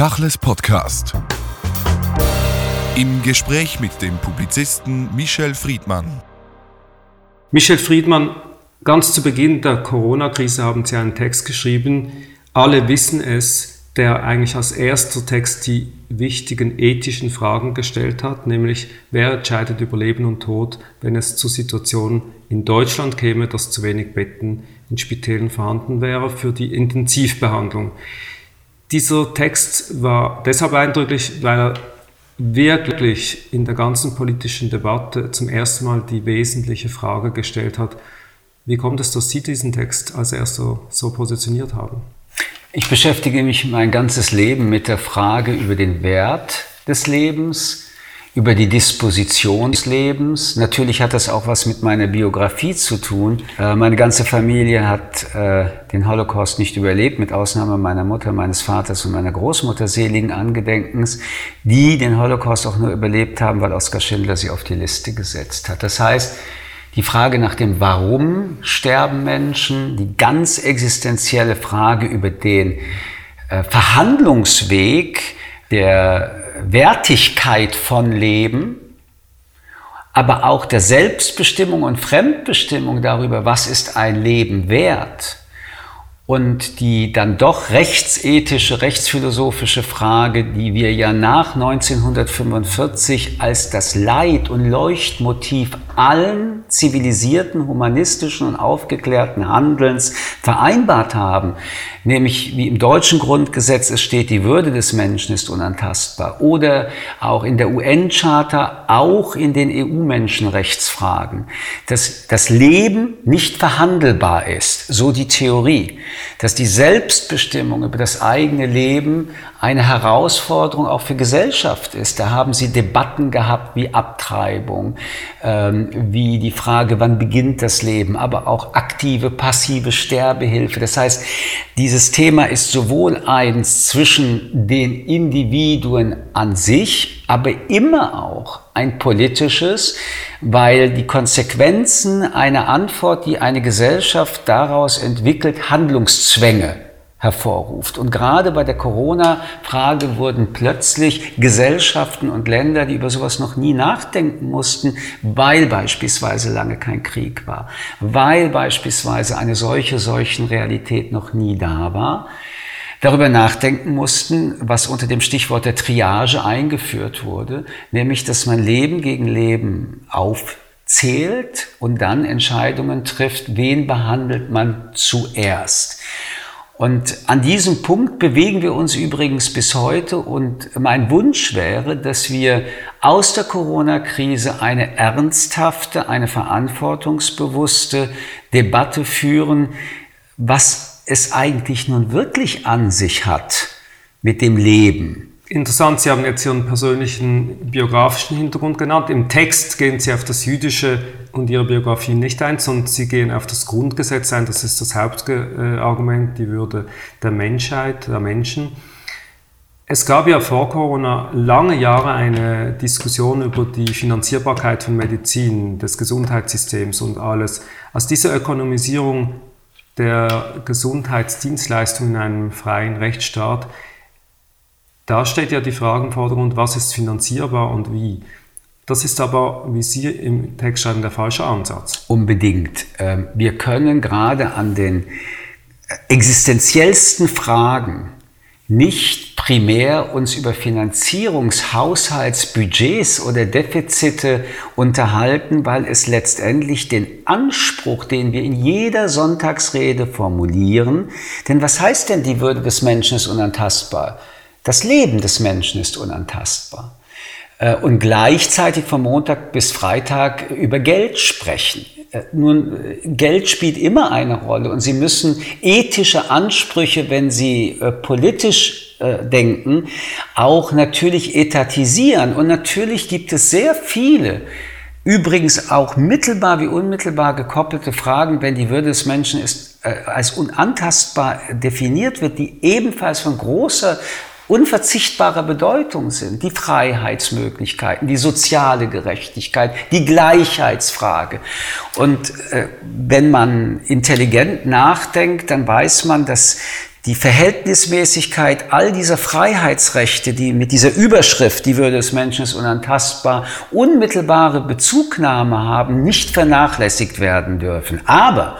Tachles Podcast. Im Gespräch mit dem Publizisten Michel Friedmann. Michel Friedmann, ganz zu Beginn der Corona-Krise haben Sie einen Text geschrieben, alle wissen es, der eigentlich als erster Text die wichtigen ethischen Fragen gestellt hat, nämlich wer entscheidet über Leben und Tod, wenn es zur Situation in Deutschland käme, dass zu wenig Betten in Spitälern vorhanden wäre für die Intensivbehandlung. Dieser Text war deshalb eindrücklich, weil er wirklich in der ganzen politischen Debatte zum ersten Mal die wesentliche Frage gestellt hat, wie kommt es, dass Sie diesen Text als erster so positioniert haben? Ich beschäftige mich mein ganzes Leben mit der Frage über den Wert des Lebens, über die Disposition des Lebens. Natürlich hat das auch was mit meiner Biografie zu tun. Äh, meine ganze Familie hat äh, den Holocaust nicht überlebt, mit Ausnahme meiner Mutter, meines Vaters und meiner Großmutter seligen Angedenkens, die den Holocaust auch nur überlebt haben, weil Oskar Schindler sie auf die Liste gesetzt hat. Das heißt, die Frage nach dem Warum sterben Menschen, die ganz existenzielle Frage über den äh, Verhandlungsweg der Wertigkeit von Leben, aber auch der Selbstbestimmung und Fremdbestimmung darüber, was ist ein Leben wert, und die dann doch rechtsethische, rechtsphilosophische Frage, die wir ja nach 1945 als das Leid- und Leuchtmotiv allen zivilisierten, humanistischen und aufgeklärten Handelns vereinbart haben, nämlich wie im deutschen Grundgesetz es steht, die Würde des Menschen ist unantastbar. Oder auch in der UN-Charta, auch in den EU-Menschenrechtsfragen, dass das Leben nicht verhandelbar ist, so die Theorie, dass die Selbstbestimmung über das eigene Leben eine Herausforderung auch für Gesellschaft ist. Da haben Sie Debatten gehabt wie Abtreibung, ähm, wie die Frage, wann beginnt das Leben, aber auch aktive, passive Sterbehilfe. Das heißt, dieses Thema ist sowohl eins zwischen den Individuen an sich, aber immer auch ein politisches, weil die Konsequenzen einer Antwort, die eine Gesellschaft daraus entwickelt, Handlungszwänge hervorruft. Und gerade bei der Corona-Frage wurden plötzlich Gesellschaften und Länder, die über sowas noch nie nachdenken mussten, weil beispielsweise lange kein Krieg war, weil beispielsweise eine solche Seuchenrealität noch nie da war, darüber nachdenken mussten, was unter dem Stichwort der Triage eingeführt wurde, nämlich dass man Leben gegen Leben aufzählt und dann Entscheidungen trifft, wen behandelt man zuerst. Und an diesem Punkt bewegen wir uns übrigens bis heute und mein Wunsch wäre, dass wir aus der Corona-Krise eine ernsthafte, eine verantwortungsbewusste Debatte führen, was es eigentlich nun wirklich an sich hat mit dem Leben Interessant, Sie haben jetzt Ihren persönlichen biografischen Hintergrund genannt. Im Text gehen Sie auf das Jüdische und Ihre Biografie nicht ein, sondern Sie gehen auf das Grundgesetz ein. Das ist das Hauptargument, die Würde der Menschheit, der Menschen. Es gab ja vor Corona lange Jahre eine Diskussion über die Finanzierbarkeit von Medizin, des Gesundheitssystems und alles. Als diese Ökonomisierung der Gesundheitsdienstleistung in einem freien Rechtsstaat da steht ja die Frage im Vordergrund, was ist finanzierbar und wie. Das ist aber, wie Sie im Text schreiben, der falsche Ansatz. Unbedingt. Ähm, wir können gerade an den existenziellsten Fragen nicht primär uns über Finanzierungshaushaltsbudgets oder Defizite unterhalten, weil es letztendlich den Anspruch, den wir in jeder Sonntagsrede formulieren, denn was heißt denn die Würde des Menschen ist unantastbar? Das Leben des Menschen ist unantastbar. Äh, und gleichzeitig von Montag bis Freitag über Geld sprechen. Äh, nun, äh, Geld spielt immer eine Rolle und Sie müssen ethische Ansprüche, wenn Sie politisch denken, auch natürlich etatisieren. Und natürlich gibt es sehr viele, übrigens auch mittelbar wie unmittelbar gekoppelte Fragen, wenn die Würde des Menschen ist, als unantastbar definiert wird, die ebenfalls von großer unverzichtbarer Bedeutung sind. Die Freiheitsmöglichkeiten, die soziale Gerechtigkeit, die Gleichheitsfrage. Und äh, wenn man intelligent nachdenkt, dann weiß man, dass die Verhältnismäßigkeit all dieser Freiheitsrechte, die mit dieser Überschrift, die Würde des Menschen ist unantastbar, unmittelbare Bezugnahme haben, nicht vernachlässigt werden dürfen. Aber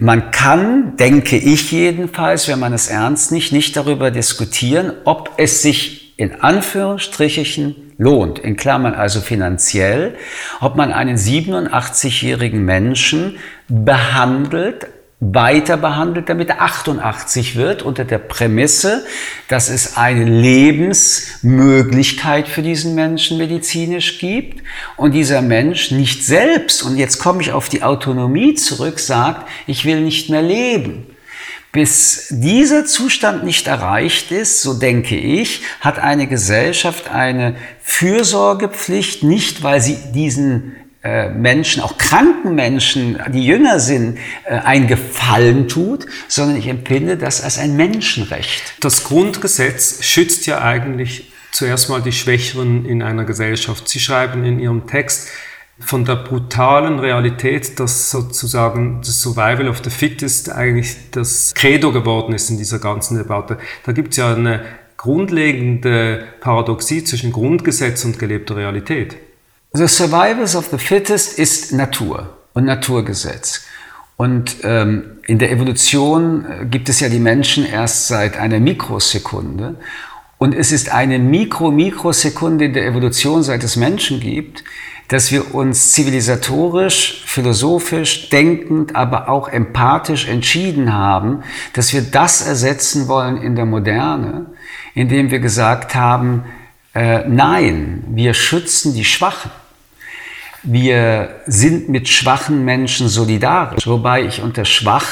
man kann, denke ich jedenfalls, wenn man es ernst nicht, nicht darüber diskutieren, ob es sich in Anführungsstrichen lohnt, in Klammern also finanziell, ob man einen 87-jährigen Menschen behandelt, weiter behandelt, damit er 88 wird, unter der Prämisse, dass es eine Lebensmöglichkeit für diesen Menschen medizinisch gibt und dieser Mensch nicht selbst, und jetzt komme ich auf die Autonomie zurück, sagt, ich will nicht mehr leben. Bis dieser Zustand nicht erreicht ist, so denke ich, hat eine Gesellschaft eine Fürsorgepflicht, nicht weil sie diesen Menschen, auch kranken Menschen, die jünger sind, äh, ein Gefallen tut, sondern ich empfinde das als ein Menschenrecht. Das Grundgesetz schützt ja eigentlich zuerst mal die Schwächeren in einer Gesellschaft. Sie schreiben in Ihrem Text von der brutalen Realität, dass sozusagen das Survival of the Fittest eigentlich das Credo geworden ist in dieser ganzen Debatte. Da gibt es ja eine grundlegende Paradoxie zwischen Grundgesetz und gelebter Realität. The Survivors of the Fittest ist Natur und Naturgesetz. Und ähm, in der Evolution äh, gibt es ja die Menschen erst seit einer Mikrosekunde. Und es ist eine Mikro-Mikrosekunde in der Evolution, seit es Menschen gibt, dass wir uns zivilisatorisch, philosophisch, denkend, aber auch empathisch entschieden haben, dass wir das ersetzen wollen in der Moderne, indem wir gesagt haben, äh, nein, wir schützen die Schwachen. Wir sind mit schwachen Menschen solidarisch, wobei ich unter schwach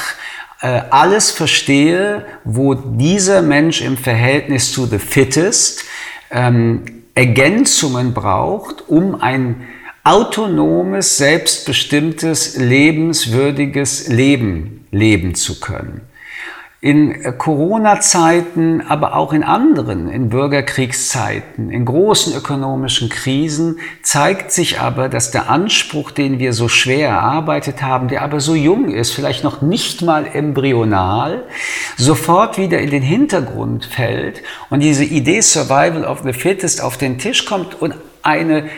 äh, alles verstehe, wo dieser Mensch im Verhältnis zu the fittest ähm, Ergänzungen braucht, um ein autonomes, selbstbestimmtes, lebenswürdiges Leben leben zu können in Corona-Zeiten, aber auch in anderen, in Bürgerkriegszeiten, in großen ökonomischen Krisen, zeigt sich aber, dass der Anspruch, den wir so schwer erarbeitet haben, der aber so jung ist, vielleicht noch nicht mal embryonal, sofort wieder in den Hintergrund fällt und diese Idee Survival of the Fittest auf den Tisch kommt und eine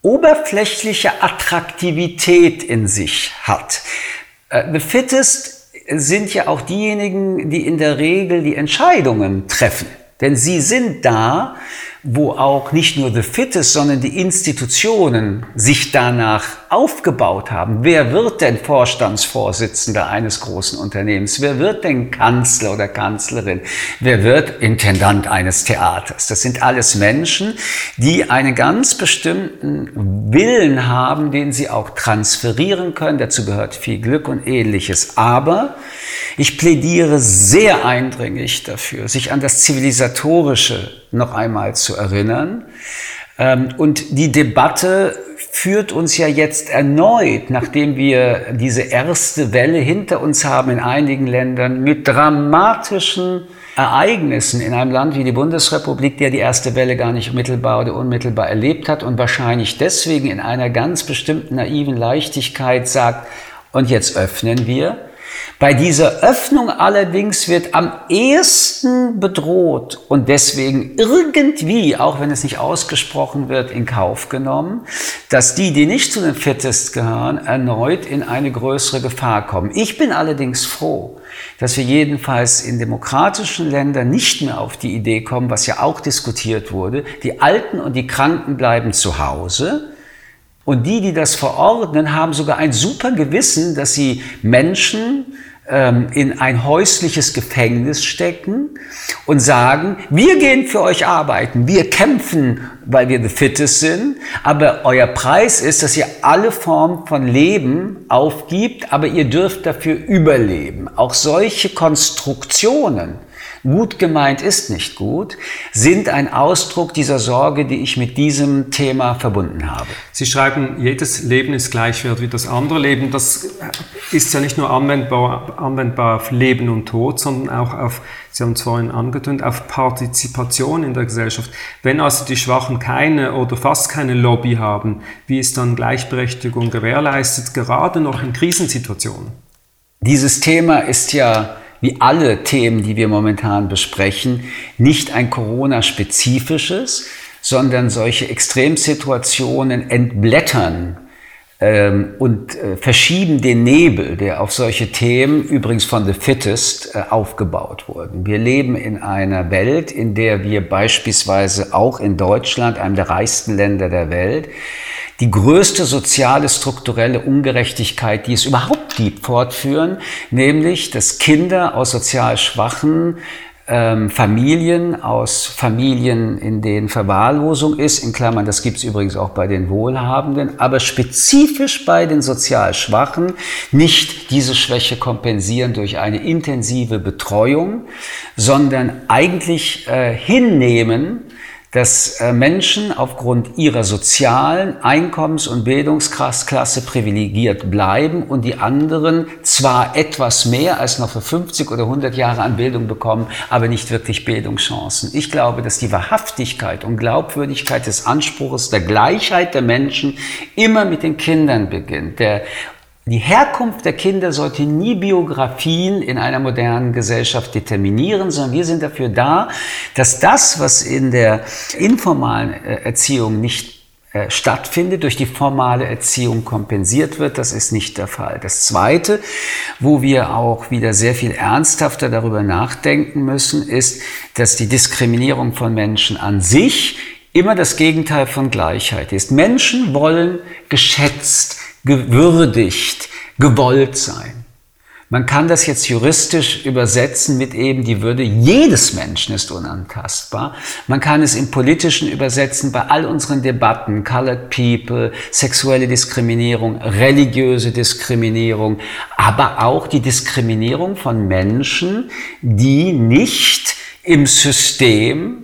oberflächliche Attraktivität in sich hat. Äh, the Fittest sind ja auch diejenigen, die in der Regel die Entscheidungen treffen. Denn sie sind da, wo auch nicht nur The Fittest, sondern die Institutionen sich danach aufgebaut haben. Wer wird denn Vorstandsvorsitzender eines großen Unternehmens? Wer wird denn Kanzler oder Kanzlerin? Wer wird Intendant eines Theaters? Das sind alles Menschen, die einen ganz bestimmten Willen haben, den sie auch transferieren können. Dazu gehört viel Glück und ähnliches. Aber ich plädiere sehr eindringlich dafür, sich an das Zivilisatorische noch einmal zu erinnern. Ähm, und die Debatte führt uns ja jetzt erneut, nachdem wir diese erste Welle hinter uns haben in einigen Ländern mit dramatischen Ereignissen in einem Land wie die Bundesrepublik, der die erste Welle gar nicht mittelbar oder unmittelbar erlebt hat und wahrscheinlich deswegen in einer ganz bestimmten naiven Leichtigkeit sagt, und jetzt öffnen wir, bei dieser Öffnung allerdings wird am ehesten bedroht und deswegen irgendwie, auch wenn es nicht ausgesprochen wird, in Kauf genommen, dass die, die nicht zu den Fittest gehören, erneut in eine größere Gefahr kommen. Ich bin allerdings froh, dass wir jedenfalls in demokratischen Ländern nicht mehr auf die Idee kommen, was ja auch diskutiert wurde, die Alten und die Kranken bleiben zu Hause, und die, die das verordnen, haben sogar ein super Gewissen, dass sie Menschen ähm, in ein häusliches Gefängnis stecken und sagen, wir gehen für euch arbeiten, wir kämpfen, weil wir the fittest sind, aber euer Preis ist, dass ihr alle Formen von Leben aufgibt, aber ihr dürft dafür überleben. Auch solche Konstruktionen gut gemeint ist nicht gut, sind ein Ausdruck dieser Sorge, die ich mit diesem Thema verbunden habe. Sie schreiben, jedes Leben ist gleichwert wie das andere Leben. Das ist ja nicht nur anwendbar, anwendbar auf Leben und Tod, sondern auch auf, Sie haben es vorhin angetönt, auf Partizipation in der Gesellschaft. Wenn also die Schwachen keine oder fast keine Lobby haben, wie ist dann Gleichberechtigung gewährleistet, gerade noch in Krisensituationen? Dieses Thema ist ja wie alle Themen, die wir momentan besprechen, nicht ein Corona-spezifisches, sondern solche Extremsituationen entblättern ähm, und äh, verschieben den Nebel, der auf solche Themen übrigens von The Fittest äh, aufgebaut wurden. Wir leben in einer Welt, in der wir beispielsweise auch in Deutschland, einem der reichsten Länder der Welt, die größte soziale strukturelle Ungerechtigkeit, die es überhaupt gibt, fortführen, nämlich dass Kinder aus sozial schwachen ähm, Familien, aus Familien, in denen Verwahrlosung ist, in Klammern, das gibt es übrigens auch bei den Wohlhabenden, aber spezifisch bei den sozial Schwachen, nicht diese Schwäche kompensieren durch eine intensive Betreuung, sondern eigentlich äh, hinnehmen, dass äh, Menschen aufgrund ihrer sozialen Einkommens- und Bildungsklasse privilegiert bleiben und die anderen zwar etwas mehr als noch für 50 oder 100 Jahre an Bildung bekommen, aber nicht wirklich Bildungschancen. Ich glaube, dass die Wahrhaftigkeit und Glaubwürdigkeit des Anspruchs der Gleichheit der Menschen immer mit den Kindern beginnt. Der die Herkunft der Kinder sollte nie Biografien in einer modernen Gesellschaft determinieren, sondern wir sind dafür da, dass das, was in der informalen äh, Erziehung nicht äh, stattfindet, durch die formale Erziehung kompensiert wird. Das ist nicht der Fall. Das Zweite, wo wir auch wieder sehr viel ernsthafter darüber nachdenken müssen, ist, dass die Diskriminierung von Menschen an sich immer das Gegenteil von Gleichheit ist. Menschen wollen geschätzt, gewürdigt, gewollt sein. Man kann das jetzt juristisch übersetzen mit eben die Würde jedes Menschen ist unantastbar. Man kann es im politischen übersetzen bei all unseren Debatten, Colored People, sexuelle Diskriminierung, religiöse Diskriminierung, aber auch die Diskriminierung von Menschen, die nicht im System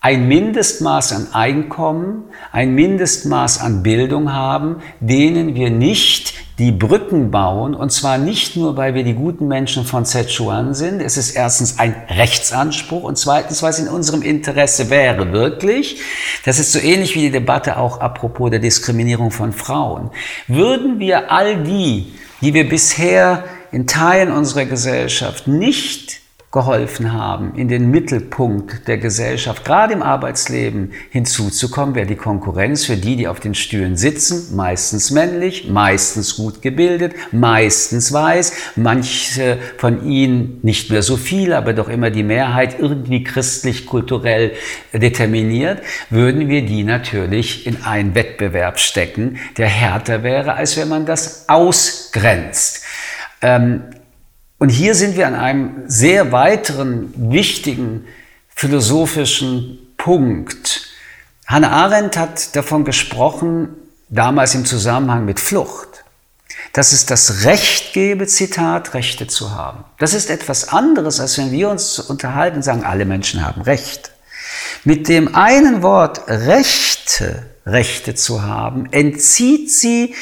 ein Mindestmaß an Einkommen, ein Mindestmaß an Bildung haben, denen wir nicht die Brücken bauen, und zwar nicht nur, weil wir die guten Menschen von Sichuan sind. Es ist erstens ein Rechtsanspruch und zweitens, weil es in unserem Interesse wäre, wirklich. Das ist so ähnlich wie die Debatte auch apropos der Diskriminierung von Frauen. Würden wir all die, die wir bisher in Teilen unserer Gesellschaft nicht geholfen haben, in den Mittelpunkt der Gesellschaft, gerade im Arbeitsleben hinzuzukommen, wäre die Konkurrenz für die, die auf den Stühlen sitzen, meistens männlich, meistens gut gebildet, meistens weiß, manche von ihnen nicht mehr so viele, aber doch immer die Mehrheit irgendwie christlich-kulturell determiniert, würden wir die natürlich in einen Wettbewerb stecken, der härter wäre, als wenn man das ausgrenzt. Ähm, und hier sind wir an einem sehr weiteren wichtigen philosophischen Punkt. Hannah Arendt hat davon gesprochen, damals im Zusammenhang mit Flucht, dass es das Recht gebe, Zitat, Rechte zu haben. Das ist etwas anderes, als wenn wir uns unterhalten und sagen, alle Menschen haben Recht. Mit dem einen Wort Rechte, Rechte zu haben, entzieht sie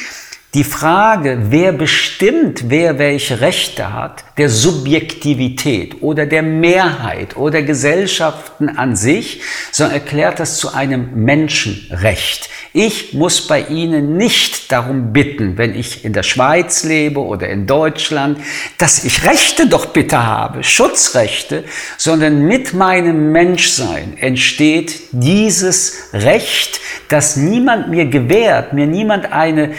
die Frage, wer bestimmt, wer welche Rechte hat, der Subjektivität oder der Mehrheit oder Gesellschaften an sich, sondern erklärt das zu einem Menschenrecht. Ich muss bei Ihnen nicht darum bitten, wenn ich in der Schweiz lebe oder in Deutschland, dass ich Rechte doch bitte habe, Schutzrechte, sondern mit meinem Menschsein entsteht dieses Recht, das niemand mir gewährt, mir niemand eine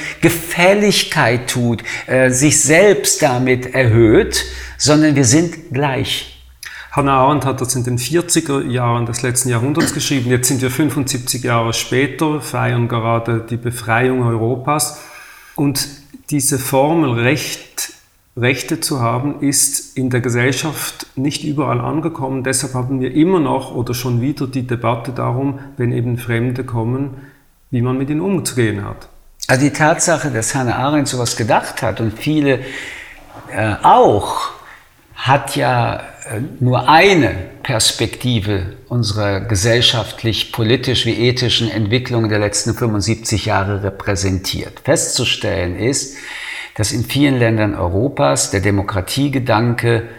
Gefälligkeit tut, äh, sich selbst damit erhöht, sondern wir sind gleich. Hannah Arendt hat das in den 40er Jahren des letzten Jahrhunderts geschrieben. Jetzt sind wir 75 Jahre später, feiern gerade die Befreiung Europas. Und diese Formel Recht, Rechte zu haben, ist in der Gesellschaft nicht überall angekommen. Deshalb haben wir immer noch oder schon wieder die Debatte darum, wenn eben Fremde kommen, wie man mit ihnen umzugehen hat. Also die Tatsache, dass Hannah Arendt sowas gedacht hat und viele äh, auch, hat ja äh, nur eine Perspektive unserer gesellschaftlich, politisch wie ethischen Entwicklung der letzten 75 Jahre repräsentiert. Festzustellen ist, dass in vielen Ländern Europas der Demokratiegedanke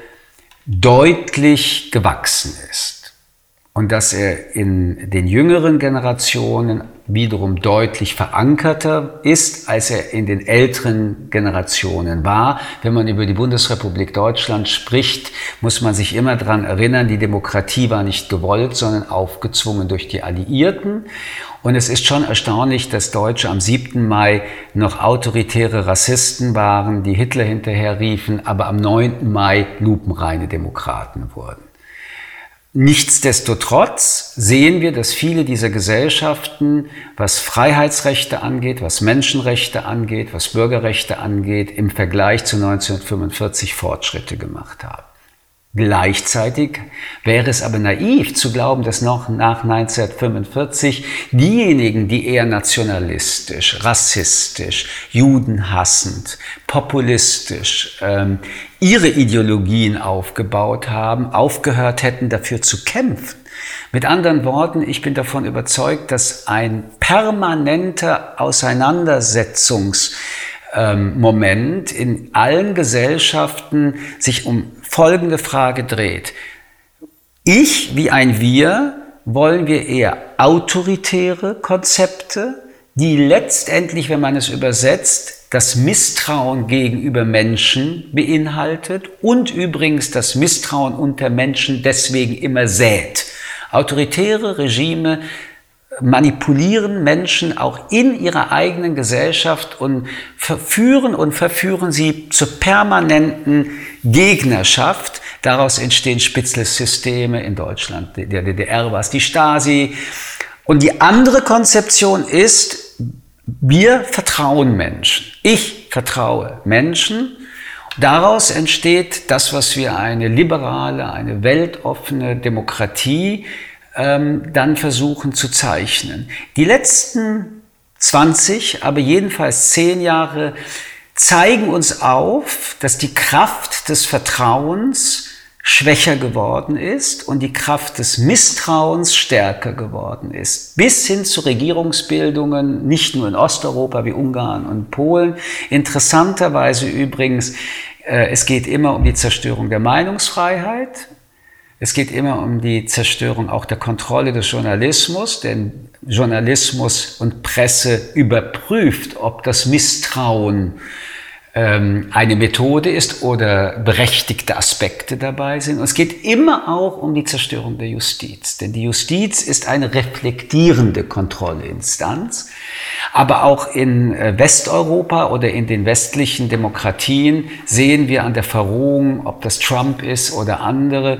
deutlich gewachsen ist. und dass er in den jüngeren Generationen wiederum deutlich verankerter ist, als er in den älteren Generationen war. Wenn man über die Bundesrepublik Deutschland spricht, muss man sich immer daran erinnern, die Demokratie war nicht gewollt, sondern aufgezwungen durch die Alliierten. Und es ist schon erstaunlich, dass Deutsche am 7. Mai noch autoritäre Rassisten waren, die Hitler hinterherriefen, aber am 9. Mai lupenreine Demokraten wurden. Nichtsdestotrotz sehen wir, dass viele dieser Gesellschaften, was Freiheitsrechte angeht, was Menschenrechte angeht, was Bürgerrechte angeht, im Vergleich zu 1945 Fortschritte gemacht haben. Gleichzeitig wäre es aber naiv zu glauben, dass noch nach 1945 diejenigen, die eher nationalistisch, rassistisch, judenhassend, populistisch ähm, ihre Ideologien aufgebaut haben, aufgehört hätten, dafür zu kämpfen. Mit anderen Worten, ich bin davon überzeugt, dass ein permanenter Auseinandersetzungs Moment in allen Gesellschaften sich um folgende Frage dreht. Ich wie ein Wir wollen wir eher autoritäre Konzepte, die letztendlich, wenn man es übersetzt, das Misstrauen gegenüber Menschen beinhaltet und übrigens das Misstrauen unter Menschen deswegen immer sät. Autoritäre Regime manipulieren Menschen auch in ihrer eigenen Gesellschaft und verführen und verführen sie zur permanenten Gegnerschaft. Daraus entstehen Spitzlesysteme in Deutschland, der DDR war es die Stasi. Und die andere Konzeption ist, wir vertrauen Menschen. Ich vertraue Menschen. Daraus entsteht das, was wir eine liberale, eine weltoffene Demokratie ähm, dann versuchen zu zeichnen. Die letzten 20, aber jedenfalls 10 Jahre zeigen uns auf, dass die Kraft des Vertrauens schwächer geworden ist und die Kraft des Misstrauens stärker geworden ist. Bis hin zu Regierungsbildungen, nicht nur in Osteuropa wie Ungarn und Polen. Interessanterweise übrigens, äh, es geht immer um die Zerstörung der Meinungsfreiheit. Es geht immer um die Zerstörung auch der Kontrolle des Journalismus, denn Journalismus und Presse überprüft, ob das Misstrauen ähm, eine Methode ist oder berechtigte Aspekte dabei sind. Und es geht immer auch um die Zerstörung der Justiz, denn die Justiz ist eine reflektierende Kontrollinstanz. Aber auch in äh, Westeuropa oder in den westlichen Demokratien sehen wir an der Verrohung, ob das Trump ist oder andere,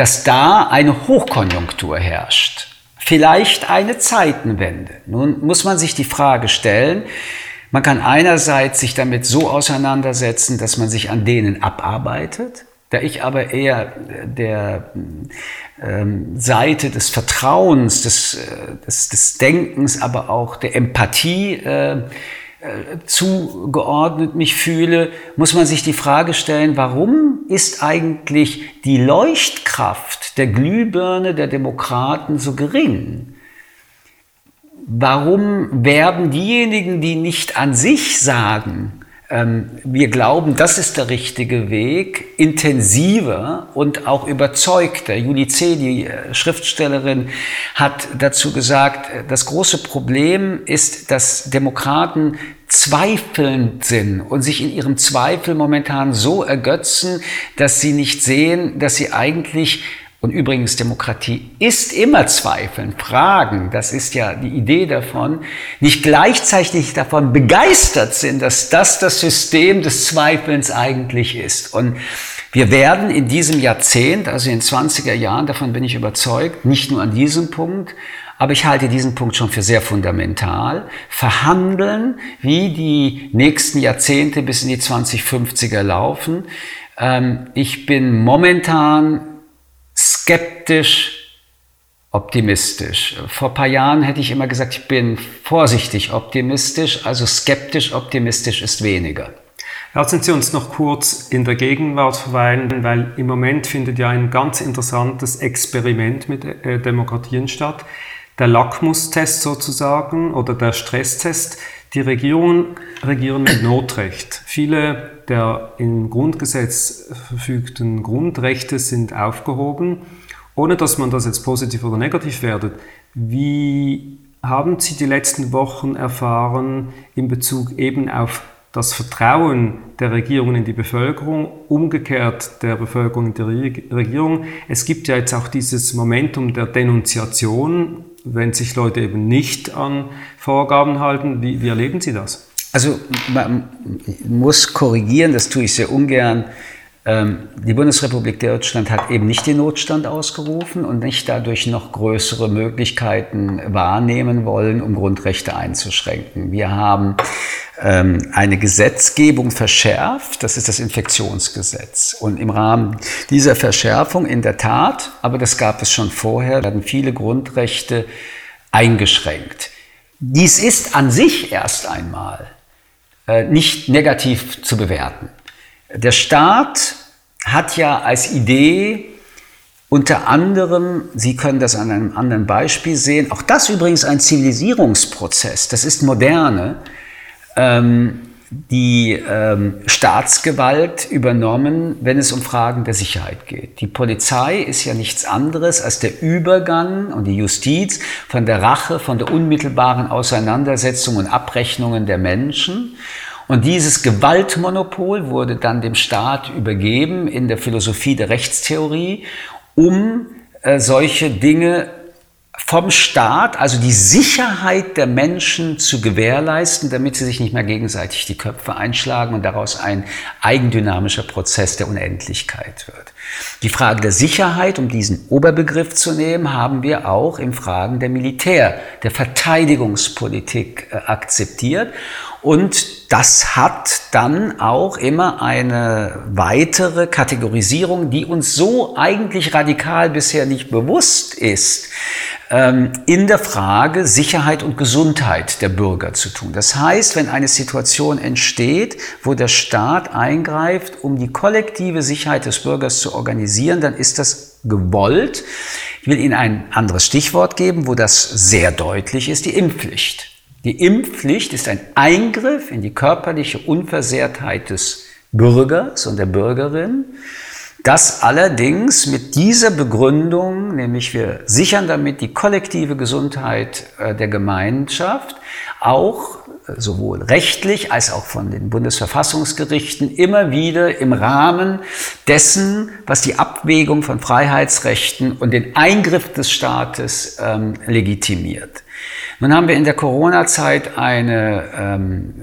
dass da eine Hochkonjunktur herrscht. Vielleicht eine Zeitenwende. Nun muss man sich die Frage stellen, man kann einerseits sich damit so auseinandersetzen, dass man sich an denen abarbeitet, da ich aber eher der ähm, Seite des Vertrauens, des, äh, des, des Denkens, aber auch der Empathie äh, zugeordnet mich fühle, muss man sich die Frage stellen, warum ist eigentlich die Leuchtkraft der Glühbirne der Demokraten so gering? Warum werben diejenigen, die nicht an sich sagen, wir glauben, das ist der richtige Weg, intensiver und auch überzeugter. Julie C., die äh, Schriftstellerin, hat dazu gesagt, äh, das große Problem ist, dass Demokraten zweifelnd sind und sich in ihrem Zweifel momentan so ergötzen, dass sie nicht sehen, dass sie eigentlich und übrigens, Demokratie ist immer Zweifeln, Fragen, das ist ja die Idee davon, nicht gleichzeitig davon begeistert sind, dass das das System des Zweifelns eigentlich ist. Und wir werden in diesem Jahrzehnt, also in den 20er Jahren, davon bin ich überzeugt, nicht nur an diesem Punkt, aber ich halte diesen Punkt schon für sehr fundamental, verhandeln, wie die nächsten Jahrzehnte bis in die 2050er laufen. Ähm, ich bin momentan skeptisch optimistisch. Vor ein paar Jahren hätte ich immer gesagt, ich bin vorsichtig optimistisch, also skeptisch optimistisch ist weniger. Lassen Sie uns noch kurz in der Gegenwart verweilen, weil im Moment findet ja ein ganz interessantes Experiment mit äh, Demokratien statt. Der Lackmustest sozusagen oder der Stresstest. Die Regierungen regieren mit Notrecht. Viele der im Grundgesetz verfügten Grundrechte sind aufgehoben ohne dass man das jetzt positiv oder negativ wertet, wie haben Sie die letzten Wochen erfahren in Bezug eben auf das Vertrauen der Regierung in die Bevölkerung, umgekehrt der Bevölkerung in die Regierung. Es gibt ja jetzt auch dieses Momentum der Denunziation, wenn sich Leute eben nicht an Vorgaben halten. Wie, wie erleben Sie das? Also man muss korrigieren, das tue ich sehr ungern. Ähm, die Bundesrepublik Deutschland hat eben nicht den Notstand ausgerufen und nicht dadurch noch größere Möglichkeiten wahrnehmen wollen, um Grundrechte einzuschränken. Wir haben ähm, eine Gesetzgebung verschärft, das ist das Infektionsgesetz. Und im Rahmen dieser Verschärfung in der Tat, aber das gab es schon vorher, werden viele Grundrechte eingeschränkt. Dies ist an sich erst einmal äh, nicht negativ zu bewerten. Der Staat hat ja als Idee unter anderem, Sie können das an einem anderen Beispiel sehen, auch das übrigens ein Zivilisierungsprozess, das ist moderne, ähm, die ähm, Staatsgewalt übernommen, wenn es um Fragen der Sicherheit geht. Die Polizei ist ja nichts anderes als der Übergang und die Justiz von der Rache, von der unmittelbaren Auseinandersetzung und Abrechnungen der Menschen und dieses Gewaltmonopol wurde dann dem Staat übergeben in der Philosophie der Rechtstheorie, um äh, solche Dinge vom Staat, also die Sicherheit der Menschen zu gewährleisten, damit sie sich nicht mehr gegenseitig die Köpfe einschlagen und daraus ein eigendynamischer Prozess der Unendlichkeit wird. Die Frage der Sicherheit, um diesen Oberbegriff zu nehmen, haben wir auch in Fragen der Militär, der Verteidigungspolitik äh, akzeptiert. Und das hat dann auch immer eine weitere Kategorisierung, die uns so eigentlich radikal bisher nicht bewusst ist, ähm, in der Frage Sicherheit und Gesundheit der Bürger zu tun. Das heißt, wenn eine Situation entsteht, wo der Staat eingreift, um die kollektive Sicherheit des Bürgers zu organisieren, dann ist das gewollt. Ich will Ihnen ein anderes Stichwort geben, wo das sehr deutlich ist, die Impfpflicht. Die Impfpflicht ist ein Eingriff in die körperliche Unversehrtheit des Bürgers und der Bürgerin. Das allerdings mit dieser Begründung, nämlich wir sichern damit die kollektive Gesundheit äh, der Gemeinschaft, auch äh, sowohl rechtlich als auch von den Bundesverfassungsgerichten immer wieder im Rahmen dessen, was die Abwägung von Freiheitsrechten und den Eingriff des Staates ähm, legitimiert. Nun haben wir in der Corona-Zeit eine ähm,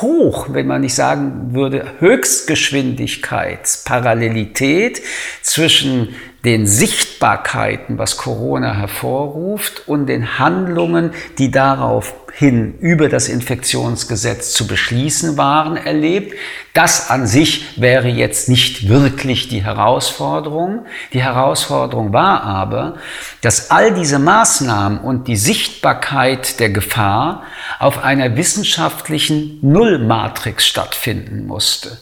hoch, wenn man nicht sagen würde, Höchstgeschwindigkeitsparallelität zwischen den Sichtbarkeiten, was Corona hervorruft, und den Handlungen, die darauf hin über das Infektionsgesetz zu beschließen waren, erlebt. Das an sich wäre jetzt nicht wirklich die Herausforderung. Die Herausforderung war aber, dass all diese Maßnahmen und die Sichtbarkeit der Gefahr auf einer wissenschaftlichen Nullmatrix stattfinden musste.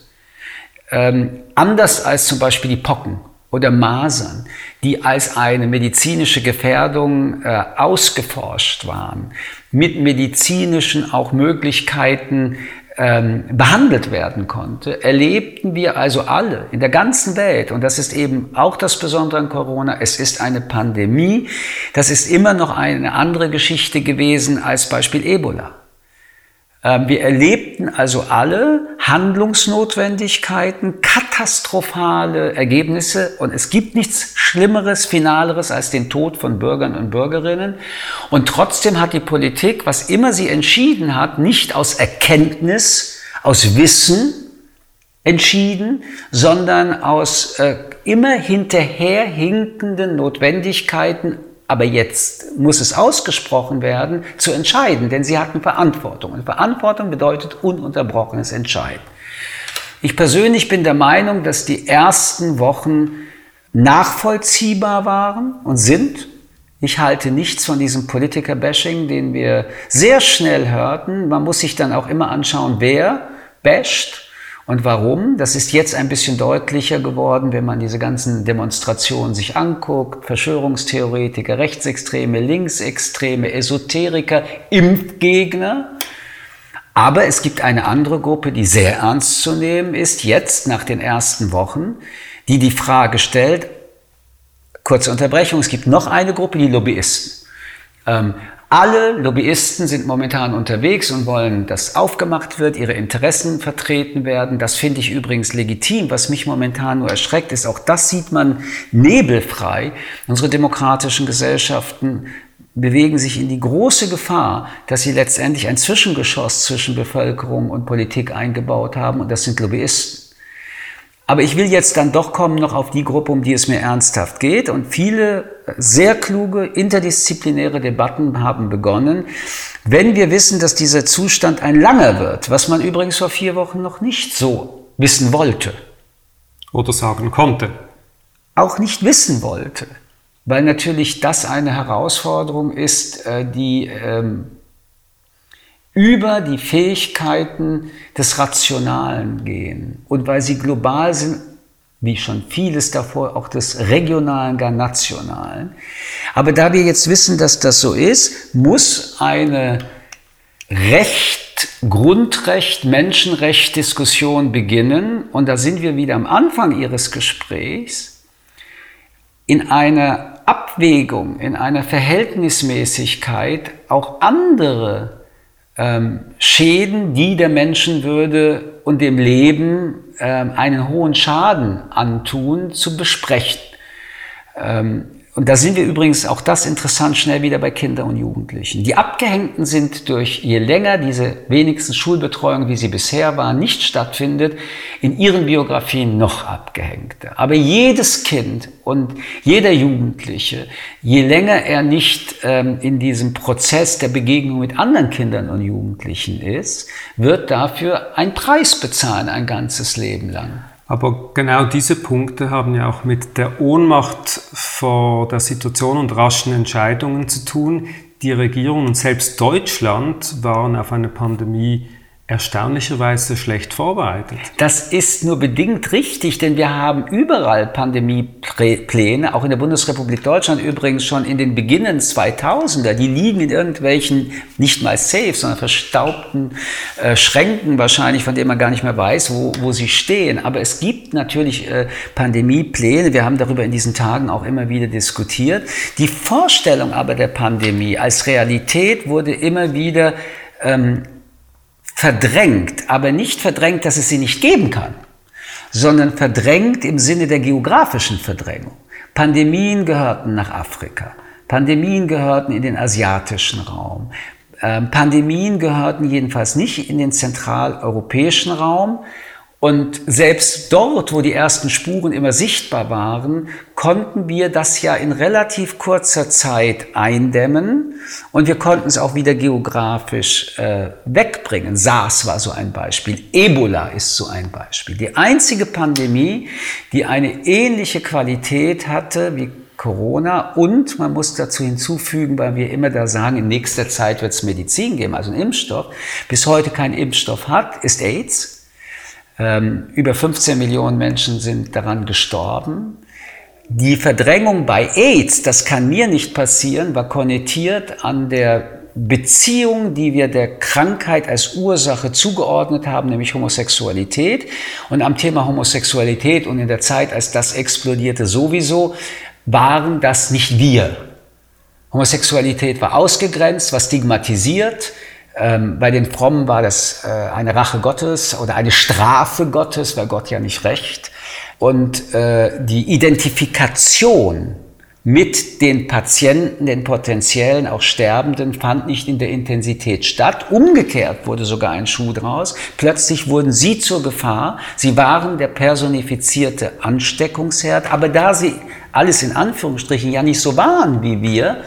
Ähm, anders als zum Beispiel die Pocken oder Masern, die als eine medizinische Gefährdung äh, ausgeforscht waren, mit medizinischen auch Möglichkeiten ähm, behandelt werden konnte, erlebten wir also alle in der ganzen Welt, und das ist eben auch das Besondere an Corona, es ist eine Pandemie, das ist immer noch eine andere Geschichte gewesen als Beispiel Ebola. Ähm, wir erlebten also alle Handlungsnotwendigkeiten, katastrophale Ergebnisse und es gibt nichts Schlimmeres, Finaleres als den Tod von Bürgern und Bürgerinnen. Und trotzdem hat die Politik, was immer sie entschieden hat, nicht aus Erkenntnis, aus Wissen entschieden, sondern aus äh, immer hinterherhinkenden Notwendigkeiten aber jetzt muss es ausgesprochen werden, zu entscheiden, denn sie hatten Verantwortung. Und Verantwortung bedeutet ununterbrochenes Entscheiden. Ich persönlich bin der Meinung, dass die ersten Wochen nachvollziehbar waren und sind. Ich halte nichts von diesem Politiker-Bashing, den wir sehr schnell hörten. Man muss sich dann auch immer anschauen, wer basht und warum? Das ist jetzt ein bisschen deutlicher geworden, wenn man diese ganzen Demonstrationen sich anguckt. Verschwörungstheoretiker, Rechtsextreme, Linksextreme, Esoteriker, Impfgegner. Aber es gibt eine andere Gruppe, die sehr ernst zu nehmen ist, jetzt nach den ersten Wochen, die die Frage stellt, kurze Unterbrechung, es gibt noch eine Gruppe, die Lobbyisten. Ähm, alle Lobbyisten sind momentan unterwegs und wollen, dass aufgemacht wird, ihre Interessen vertreten werden. Das finde ich übrigens legitim. Was mich momentan nur erschreckt, ist, auch das sieht man nebelfrei. Unsere demokratischen Gesellschaften bewegen sich in die große Gefahr, dass sie letztendlich ein Zwischengeschoss zwischen Bevölkerung und Politik eingebaut haben, und das sind Lobbyisten. Aber ich will jetzt dann doch kommen noch auf die Gruppe, um die es mir ernsthaft geht. Und viele sehr kluge, interdisziplinäre Debatten haben begonnen. Wenn wir wissen, dass dieser Zustand ein langer wird, was man übrigens vor vier Wochen noch nicht so wissen wollte. Oder sagen konnte. Auch nicht wissen wollte. Weil natürlich das eine Herausforderung ist, äh, die ähm, über die Fähigkeiten des Rationalen gehen und weil sie global sind, wie schon vieles davor, auch des Regionalen, gar Nationalen. Aber da wir jetzt wissen, dass das so ist, muss eine Recht, Grundrecht, Menschenrecht-Diskussion beginnen. Und da sind wir wieder am Anfang Ihres Gesprächs in einer Abwägung, in einer Verhältnismäßigkeit auch andere ähm, Schäden, die der Menschenwürde und dem Leben ähm, einen hohen Schaden antun, zu besprechen. Ähm, und da sind wir übrigens auch das interessant schnell wieder bei Kindern und Jugendlichen. Die Abgehängten sind durch, je länger diese wenigstens Schulbetreuung, wie sie bisher war, nicht stattfindet, in ihren Biografien noch abgehängter. Aber jedes Kind und jeder Jugendliche, je länger er nicht ähm, in diesem Prozess der Begegnung mit anderen Kindern und Jugendlichen ist, wird dafür einen Preis bezahlen ein ganzes Leben lang. Aber genau diese Punkte haben ja auch mit der Ohnmacht vor der Situation und raschen Entscheidungen zu tun. Die Regierung und selbst Deutschland waren auf eine Pandemie erstaunlicherweise schlecht vorbereitet. Das ist nur bedingt richtig, denn wir haben überall Pandemiepläne, auch in der Bundesrepublik Deutschland übrigens schon in den Beginnen 2000er. Die liegen in irgendwelchen, nicht mal safe, sondern verstaubten äh, Schränken wahrscheinlich, von denen man gar nicht mehr weiß, wo, wo sie stehen. Aber es gibt natürlich äh, Pandemiepläne. Wir haben darüber in diesen Tagen auch immer wieder diskutiert. Die Vorstellung aber der Pandemie als Realität wurde immer wieder ähm, verdrängt, aber nicht verdrängt, dass es sie nicht geben kann, sondern verdrängt im Sinne der geografischen Verdrängung. Pandemien gehörten nach Afrika, Pandemien gehörten in den asiatischen Raum, ähm, Pandemien gehörten jedenfalls nicht in den zentraleuropäischen Raum, und selbst dort, wo die ersten Spuren immer sichtbar waren, konnten wir das ja in relativ kurzer Zeit eindämmen und wir konnten es auch wieder geografisch äh, wegbringen. SARS war so ein Beispiel, Ebola ist so ein Beispiel. Die einzige Pandemie, die eine ähnliche Qualität hatte wie Corona und man muss dazu hinzufügen, weil wir immer da sagen, in nächster Zeit wird es Medizin geben, also einen Impfstoff, bis heute kein Impfstoff hat, ist AIDS. Ähm, über 15 Millionen Menschen sind daran gestorben. Die Verdrängung bei AIDS, das kann mir nicht passieren, war konnotiert an der Beziehung, die wir der Krankheit als Ursache zugeordnet haben, nämlich Homosexualität. Und am Thema Homosexualität und in der Zeit, als das explodierte, sowieso, waren das nicht wir. Homosexualität war ausgegrenzt, war stigmatisiert, ähm, bei den Frommen war das äh, eine Rache Gottes oder eine Strafe Gottes, weil Gott ja nicht recht. Und äh, die Identifikation mit den Patienten, den potenziellen, auch Sterbenden, fand nicht in der Intensität statt. Umgekehrt wurde sogar ein Schuh draus. Plötzlich wurden sie zur Gefahr. Sie waren der personifizierte Ansteckungsherd. Aber da sie alles in Anführungsstrichen ja nicht so waren wie wir,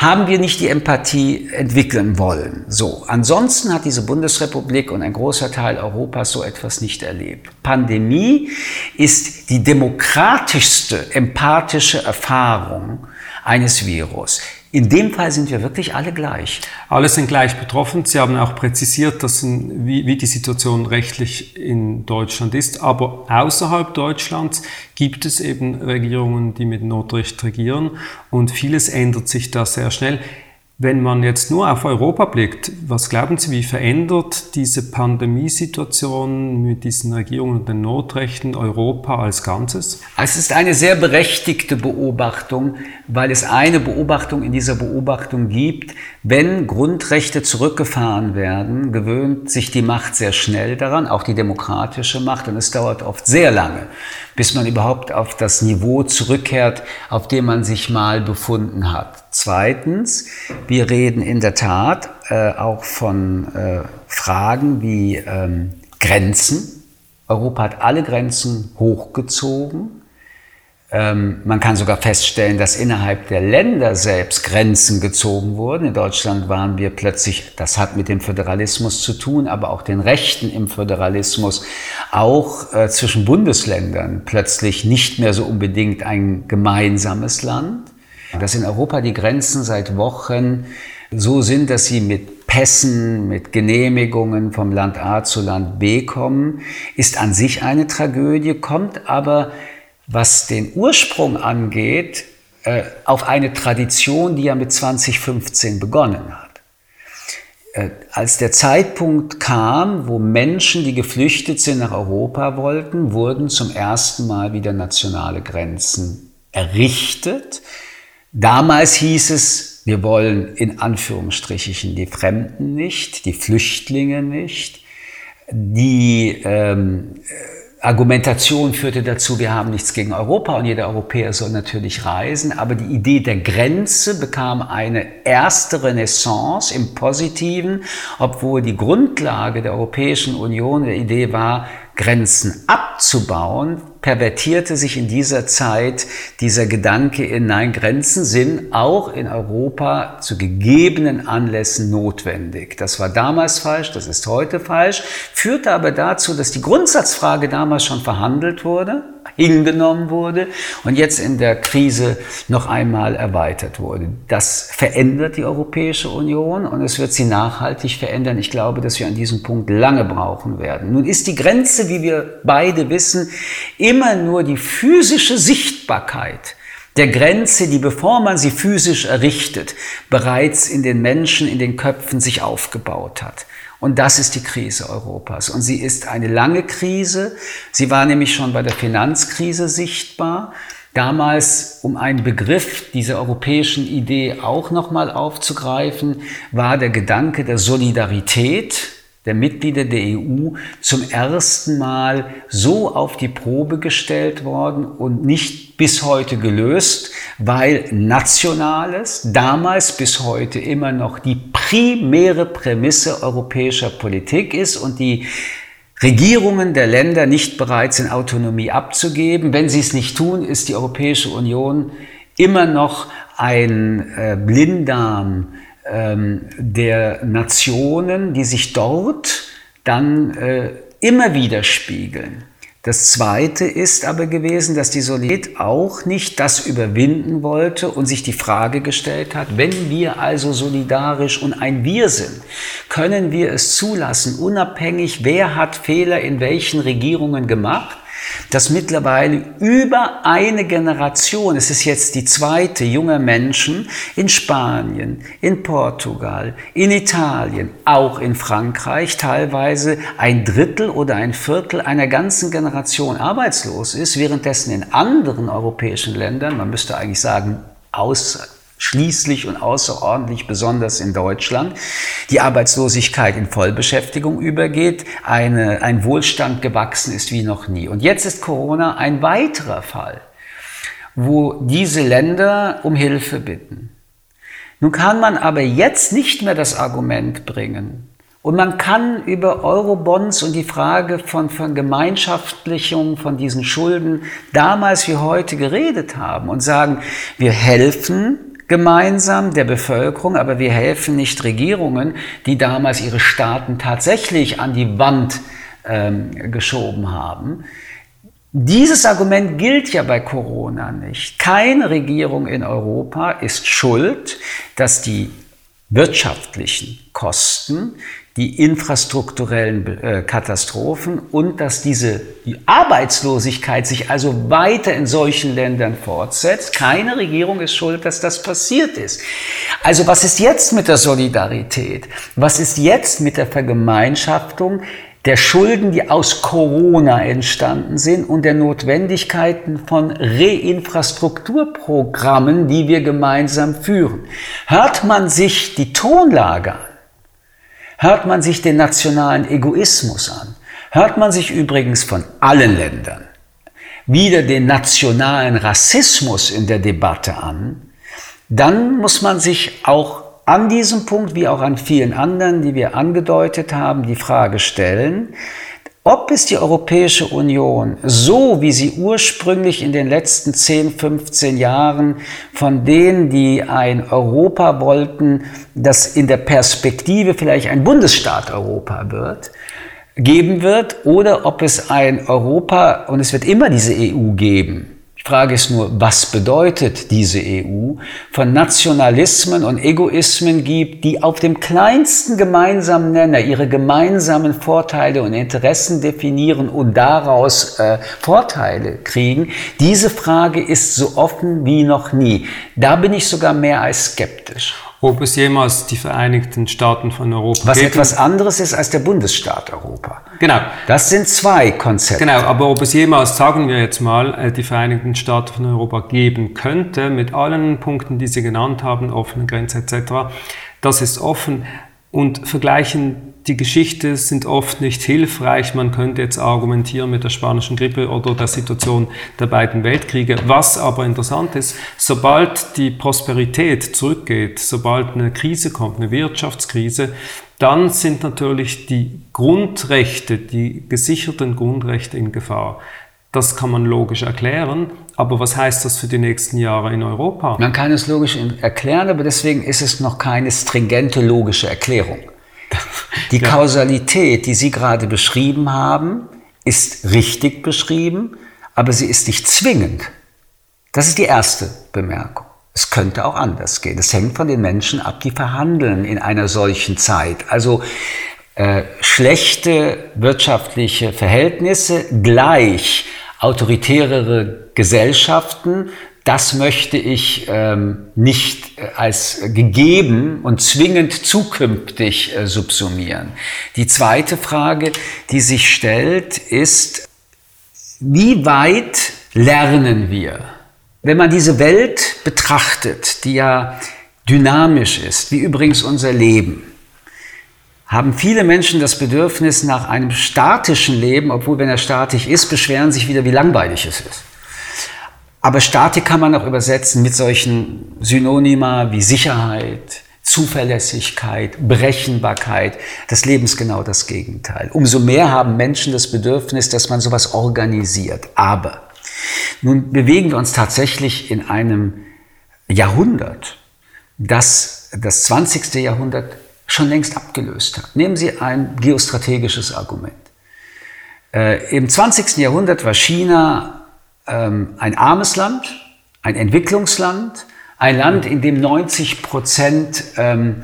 haben wir nicht die Empathie entwickeln wollen. So. Ansonsten hat diese Bundesrepublik und ein großer Teil Europas so etwas nicht erlebt. Pandemie ist die demokratischste empathische Erfahrung eines Virus. In dem Fall sind wir wirklich alle gleich. Alle sind gleich betroffen. Sie haben auch präzisiert, dass, wie, wie die Situation rechtlich in Deutschland ist. Aber außerhalb Deutschlands gibt es eben Regierungen, die mit Notrecht regieren. Und vieles ändert sich da sehr schnell. Wenn man jetzt nur auf Europa blickt, was glauben Sie, wie verändert diese Pandemiesituation mit diesen Regierungen und den Notrechten Europa als Ganzes? Es ist eine sehr berechtigte Beobachtung, weil es eine Beobachtung in dieser Beobachtung gibt. Wenn Grundrechte zurückgefahren werden, gewöhnt sich die Macht sehr schnell daran, auch die demokratische Macht, und es dauert oft sehr lange, bis man überhaupt auf das Niveau zurückkehrt, auf dem man sich mal befunden hat. Zweitens, wir reden in der Tat äh, auch von äh, Fragen wie ähm, Grenzen. Europa hat alle Grenzen hochgezogen. Ähm, man kann sogar feststellen, dass innerhalb der Länder selbst Grenzen gezogen wurden. In Deutschland waren wir plötzlich, das hat mit dem Föderalismus zu tun, aber auch den Rechten im Föderalismus, auch äh, zwischen Bundesländern plötzlich nicht mehr so unbedingt ein gemeinsames Land. Dass in Europa die Grenzen seit Wochen so sind, dass sie mit Pässen, mit Genehmigungen vom Land A zu Land B kommen, ist an sich eine Tragödie, kommt aber was den Ursprung angeht, äh, auf eine Tradition, die ja mit 2015 begonnen hat. Äh, als der Zeitpunkt kam, wo Menschen, die geflüchtet sind, nach Europa wollten, wurden zum ersten Mal wieder nationale Grenzen errichtet. Damals hieß es, wir wollen in Anführungsstrichen die Fremden nicht, die Flüchtlinge nicht, die ähm, Argumentation führte dazu, wir haben nichts gegen Europa und jeder Europäer soll natürlich reisen, aber die Idee der Grenze bekam eine erste Renaissance im Positiven, obwohl die Grundlage der Europäischen Union der Idee war, Grenzen abzubauen, pervertierte sich in dieser Zeit dieser Gedanke in Nein, Grenzen sind auch in Europa zu gegebenen Anlässen notwendig. Das war damals falsch, das ist heute falsch, führte aber dazu, dass die Grundsatzfrage damals schon verhandelt wurde, hingenommen wurde und jetzt in der Krise noch einmal erweitert wurde. Das verändert die Europäische Union und es wird sie nachhaltig verändern. Ich glaube, dass wir an diesem Punkt lange brauchen werden. Nun ist die Grenze, wie wir beide wissen, immer nur die physische Sichtbarkeit der Grenze, die bevor man sie physisch errichtet, bereits in den Menschen, in den Köpfen sich aufgebaut hat. Und das ist die Krise Europas. Und sie ist eine lange Krise. Sie war nämlich schon bei der Finanzkrise sichtbar. Damals, um einen Begriff dieser europäischen Idee auch nochmal aufzugreifen, war der Gedanke der Solidarität der Mitglieder der EU zum ersten Mal so auf die Probe gestellt worden und nicht bis heute gelöst, weil Nationales damals bis heute immer noch die primäre Prämisse europäischer Politik ist und die Regierungen der Länder nicht bereit sind, Autonomie abzugeben. Wenn sie es nicht tun, ist die Europäische Union immer noch ein äh, Blinddarm ähm, der Nationen, die sich dort dann äh, immer wieder spiegeln. Das Zweite ist aber gewesen, dass die Solidarität auch nicht das überwinden wollte und sich die Frage gestellt hat, wenn wir also solidarisch und ein Wir sind, können wir es zulassen, unabhängig, wer hat Fehler in welchen Regierungen gemacht, dass mittlerweile über eine Generation, es ist jetzt die zweite junger Menschen in Spanien, in Portugal, in Italien, auch in Frankreich teilweise ein Drittel oder ein Viertel einer ganzen Generation arbeitslos ist, währenddessen in anderen europäischen Ländern, man müsste eigentlich sagen, außer schließlich und außerordentlich besonders in Deutschland, die Arbeitslosigkeit in Vollbeschäftigung übergeht, eine, ein Wohlstand gewachsen ist wie noch nie. Und jetzt ist Corona ein weiterer Fall, wo diese Länder um Hilfe bitten. Nun kann man aber jetzt nicht mehr das Argument bringen, und man kann über Eurobonds und die Frage von, von Gemeinschaftlichung von diesen Schulden damals wie heute geredet haben und sagen, wir helfen gemeinsam der Bevölkerung, aber wir helfen nicht Regierungen, die damals ihre Staaten tatsächlich an die Wand ähm, geschoben haben. Dieses Argument gilt ja bei Corona nicht. Keine Regierung in Europa ist schuld, dass die wirtschaftlichen Kosten die infrastrukturellen äh, Katastrophen und dass diese die Arbeitslosigkeit sich also weiter in solchen Ländern fortsetzt. Keine Regierung ist schuld, dass das passiert ist. Also was ist jetzt mit der Solidarität? Was ist jetzt mit der Vergemeinschaftung? der Schulden, die aus Corona entstanden sind und der Notwendigkeiten von Reinfrastrukturprogrammen, die wir gemeinsam führen. Hört man sich die Tonlage an, hört man sich den nationalen Egoismus an, hört man sich übrigens von allen Ländern wieder den nationalen Rassismus in der Debatte an, dann muss man sich auch an diesem Punkt, wie auch an vielen anderen, die wir angedeutet haben, die Frage stellen, ob es die Europäische Union, so wie sie ursprünglich in den letzten 10, 15 Jahren von denen, die ein Europa wollten, das in der Perspektive vielleicht ein Bundesstaat Europa wird, geben wird, oder ob es ein Europa, und es wird immer diese EU geben, die Frage ist nur, was bedeutet diese EU, von Nationalismen und Egoismen gibt, die auf dem kleinsten gemeinsamen Nenner ihre gemeinsamen Vorteile und Interessen definieren und daraus äh, Vorteile kriegen. Diese Frage ist so offen wie noch nie. Da bin ich sogar mehr als skeptisch ob es jemals die Vereinigten Staaten von Europa Was gibt. etwas anderes ist als der Bundesstaat Europa. Genau. Das sind zwei Konzepte. Genau, aber ob es jemals, sagen wir jetzt mal, äh, die Vereinigten Staaten von Europa geben könnte, mit allen Punkten, die Sie genannt haben, offene Grenze etc., das ist offen und vergleichen die Geschichte sind oft nicht hilfreich. Man könnte jetzt argumentieren mit der spanischen Grippe oder der Situation der beiden Weltkriege. Was aber interessant ist, sobald die Prosperität zurückgeht, sobald eine Krise kommt, eine Wirtschaftskrise, dann sind natürlich die Grundrechte, die gesicherten Grundrechte in Gefahr. Das kann man logisch erklären, aber was heißt das für die nächsten Jahre in Europa? Man kann es logisch erklären, aber deswegen ist es noch keine stringente logische Erklärung. Die ja. Kausalität, die Sie gerade beschrieben haben, ist richtig beschrieben, aber sie ist nicht zwingend. Das ist die erste Bemerkung. Es könnte auch anders gehen. Es hängt von den Menschen ab, die verhandeln in einer solchen Zeit. Also äh, schlechte wirtschaftliche Verhältnisse gleich autoritärere Gesellschaften das möchte ich ähm, nicht äh, als gegeben und zwingend zukünftig äh, subsumieren. Die zweite Frage, die sich stellt, ist, wie weit lernen wir? Wenn man diese Welt betrachtet, die ja dynamisch ist, wie übrigens unser Leben, haben viele Menschen das Bedürfnis nach einem statischen Leben, obwohl wenn er statisch ist, beschweren sich wieder, wie langweilig es ist. Aber Statik kann man auch übersetzen mit solchen Synonyma wie Sicherheit, Zuverlässigkeit, Berechenbarkeit. Das Leben ist genau das Gegenteil. Umso mehr haben Menschen das Bedürfnis, dass man sowas organisiert. Aber nun bewegen wir uns tatsächlich in einem Jahrhundert, das das 20. Jahrhundert schon längst abgelöst hat. Nehmen Sie ein geostrategisches Argument. Äh, Im 20. Jahrhundert war China ähm, ein armes Land, ein Entwicklungsland, ein Land, in dem 90 Prozent ähm,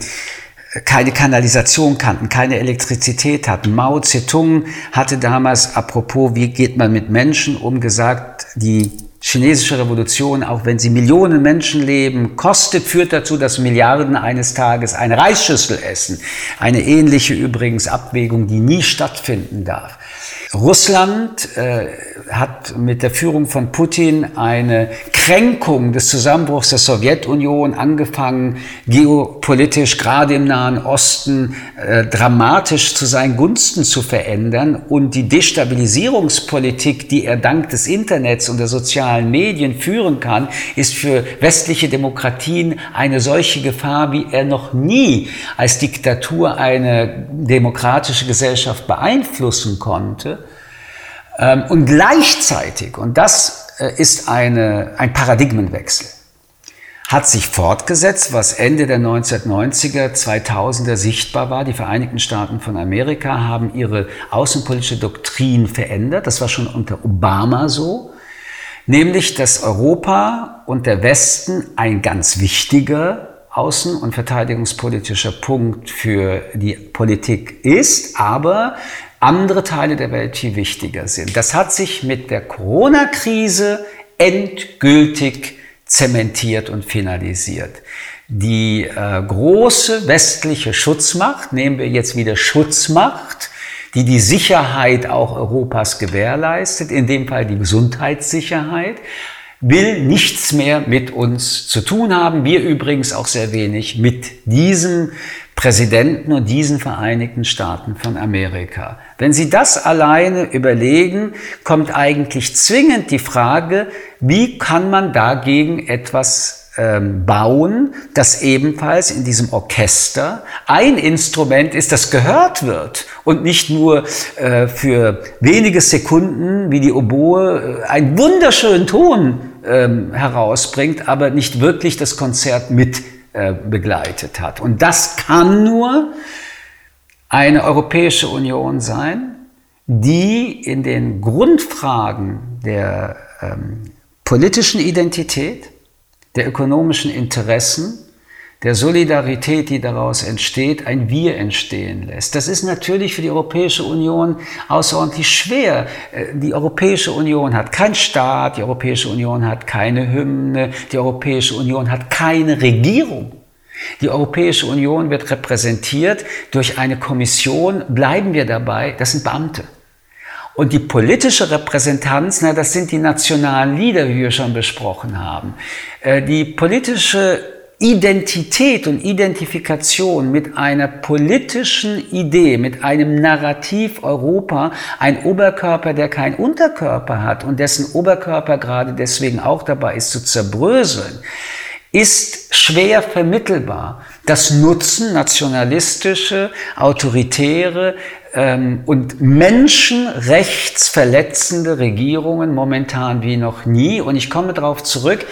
keine Kanalisation kannten, keine Elektrizität hatten. Mao Zedong hatte damals, apropos, wie geht man mit Menschen um, gesagt, die chinesische Revolution, auch wenn sie Millionen Menschen leben, kostet, führt dazu, dass Milliarden eines Tages eine Reisschüssel essen. Eine ähnliche übrigens Abwägung, die nie stattfinden darf. Russland äh, hat mit der Führung von Putin eine Kränkung des Zusammenbruchs der Sowjetunion angefangen, geopolitisch gerade im Nahen Osten äh, dramatisch zu seinen Gunsten zu verändern. Und die Destabilisierungspolitik, die er dank des Internets und der sozialen Medien führen kann, ist für westliche Demokratien eine solche Gefahr, wie er noch nie als Diktatur eine demokratische Gesellschaft beeinflussen konnte. Ähm, und gleichzeitig, und das äh, ist eine, ein Paradigmenwechsel, hat sich fortgesetzt, was Ende der 1990er, 2000er sichtbar war. Die Vereinigten Staaten von Amerika haben ihre außenpolitische Doktrin verändert. Das war schon unter Obama so. Nämlich, dass Europa und der Westen ein ganz wichtiger außen- und verteidigungspolitischer Punkt für die Politik ist, aber andere Teile der Welt viel wichtiger sind. Das hat sich mit der Corona-Krise endgültig zementiert und finalisiert. Die äh, große westliche Schutzmacht, nehmen wir jetzt wieder Schutzmacht, die die Sicherheit auch Europas gewährleistet, in dem Fall die Gesundheitssicherheit, will nichts mehr mit uns zu tun haben. Wir übrigens auch sehr wenig mit diesem Präsidenten und diesen Vereinigten Staaten von Amerika. Wenn Sie das alleine überlegen, kommt eigentlich zwingend die Frage, wie kann man dagegen etwas ähm, bauen, das ebenfalls in diesem Orchester ein Instrument ist, das gehört wird und nicht nur äh, für wenige Sekunden wie die Oboe äh, einen wunderschönen Ton ähm, herausbringt, aber nicht wirklich das Konzert mit äh, begleitet hat. Und das kann nur eine Europäische Union sein, die in den Grundfragen der ähm, politischen Identität, der ökonomischen Interessen der Solidarität, die daraus entsteht, ein Wir entstehen lässt. Das ist natürlich für die Europäische Union außerordentlich schwer. Äh, die Europäische Union hat keinen Staat, die Europäische Union hat keine Hymne, die Europäische Union hat keine Regierung. Die Europäische Union wird repräsentiert durch eine Kommission, bleiben wir dabei, das sind Beamte. Und die politische Repräsentanz, na, das sind die nationalen Lieder, wie wir schon besprochen haben. Äh, die politische Identität und Identifikation mit einer politischen Idee, mit einem Narrativ Europa, ein Oberkörper, der keinen Unterkörper hat und dessen Oberkörper gerade deswegen auch dabei ist zu zerbröseln, ist schwer vermittelbar. Das nutzen nationalistische, autoritäre ähm, und menschenrechtsverletzende Regierungen momentan wie noch nie. Und ich komme darauf zurück,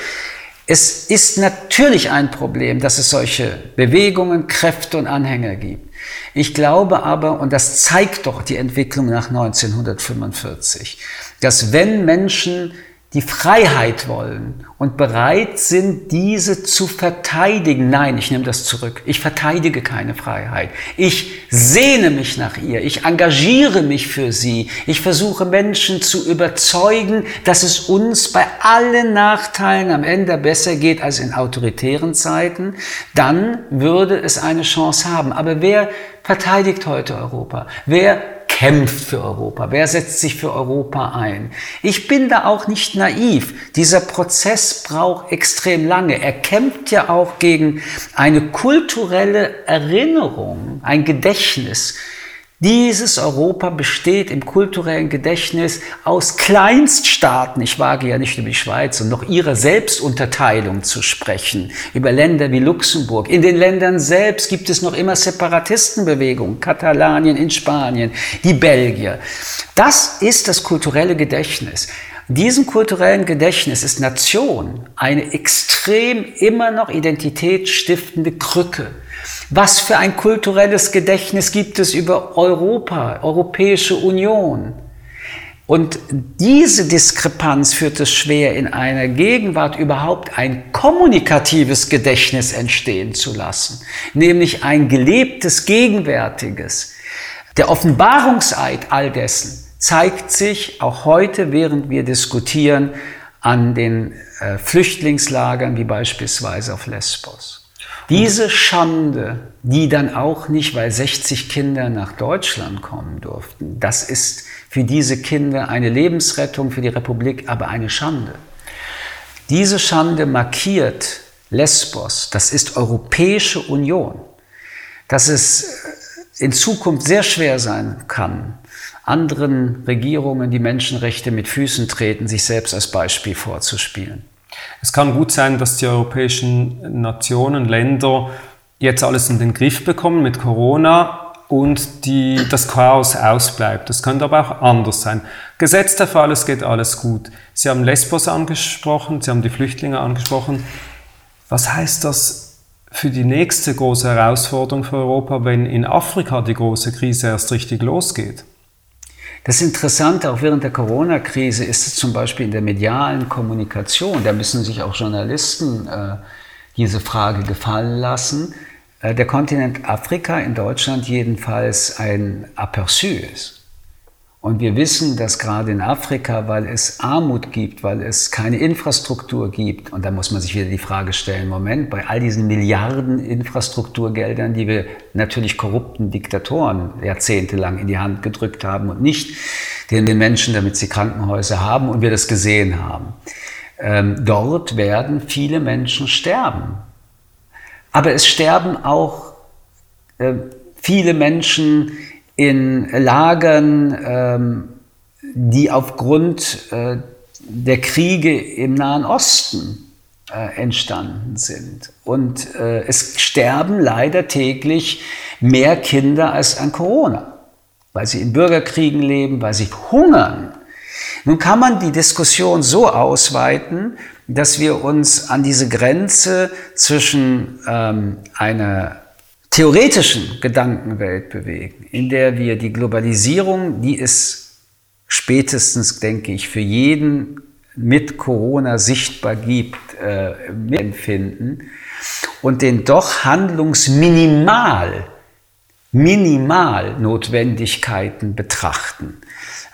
es ist natürlich ein Problem, dass es solche Bewegungen, Kräfte und Anhänger gibt. Ich glaube aber, und das zeigt doch die Entwicklung nach 1945, dass wenn Menschen die Freiheit wollen und bereit sind, diese zu verteidigen. Nein, ich nehme das zurück. Ich verteidige keine Freiheit. Ich sehne mich nach ihr. Ich engagiere mich für sie. Ich versuche Menschen zu überzeugen, dass es uns bei allen Nachteilen am Ende besser geht als in autoritären Zeiten. Dann würde es eine Chance haben. Aber wer verteidigt heute Europa? Wer kämpft für Europa? Wer setzt sich für Europa ein? Ich bin da auch nicht naiv. Dieser Prozess braucht extrem lange. Er kämpft ja auch gegen eine kulturelle Erinnerung, ein Gedächtnis. Dieses Europa besteht im kulturellen Gedächtnis aus Kleinststaaten. Ich wage ja nicht über die Schweiz und noch ihre Selbstunterteilung zu sprechen, über Länder wie Luxemburg. In den Ländern selbst gibt es noch immer Separatistenbewegungen, Katalanien in Spanien, die Belgier. Das ist das kulturelle Gedächtnis. Diesem kulturellen Gedächtnis ist Nation eine extrem immer noch identitätsstiftende Krücke. Was für ein kulturelles Gedächtnis gibt es über Europa, Europäische Union? Und diese Diskrepanz führt es schwer, in einer Gegenwart überhaupt ein kommunikatives Gedächtnis entstehen zu lassen, nämlich ein gelebtes, gegenwärtiges. Der Offenbarungseid all dessen zeigt sich auch heute, während wir diskutieren, an den äh, Flüchtlingslagern wie beispielsweise auf Lesbos. Diese Schande, die dann auch nicht, weil 60 Kinder nach Deutschland kommen durften, das ist für diese Kinder eine Lebensrettung für die Republik, aber eine Schande. Diese Schande markiert Lesbos, das ist Europäische Union, dass es in Zukunft sehr schwer sein kann, anderen Regierungen die Menschenrechte mit Füßen treten, sich selbst als Beispiel vorzuspielen. Es kann gut sein, dass die europäischen Nationen, Länder jetzt alles in den Griff bekommen mit Corona und die, das Chaos ausbleibt. Das könnte aber auch anders sein. Gesetzt der Fall, es geht alles gut. Sie haben Lesbos angesprochen, Sie haben die Flüchtlinge angesprochen. Was heißt das für die nächste große Herausforderung für Europa, wenn in Afrika die große Krise erst richtig losgeht? Das Interessante auch während der Corona-Krise ist es zum Beispiel in der medialen Kommunikation. Da müssen sich auch Journalisten äh, diese Frage gefallen lassen, äh, der Kontinent Afrika in Deutschland jedenfalls ein Aperçu ist. Und wir wissen, dass gerade in Afrika, weil es Armut gibt, weil es keine Infrastruktur gibt, und da muss man sich wieder die Frage stellen, Moment, bei all diesen Milliarden Infrastrukturgeldern, die wir natürlich korrupten Diktatoren jahrzehntelang in die Hand gedrückt haben und nicht den Menschen, damit sie Krankenhäuser haben und wir das gesehen haben. Ähm, dort werden viele Menschen sterben. Aber es sterben auch äh, viele Menschen, in Lagern, ähm, die aufgrund äh, der Kriege im Nahen Osten äh, entstanden sind. Und äh, es sterben leider täglich mehr Kinder als an Corona, weil sie in Bürgerkriegen leben, weil sie hungern. Nun kann man die Diskussion so ausweiten, dass wir uns an diese Grenze zwischen ähm, einer theoretischen Gedankenwelt bewegen, in der wir die Globalisierung, die es spätestens, denke ich, für jeden mit Corona sichtbar gibt, äh, empfinden und den doch handlungsminimal, minimal Notwendigkeiten betrachten.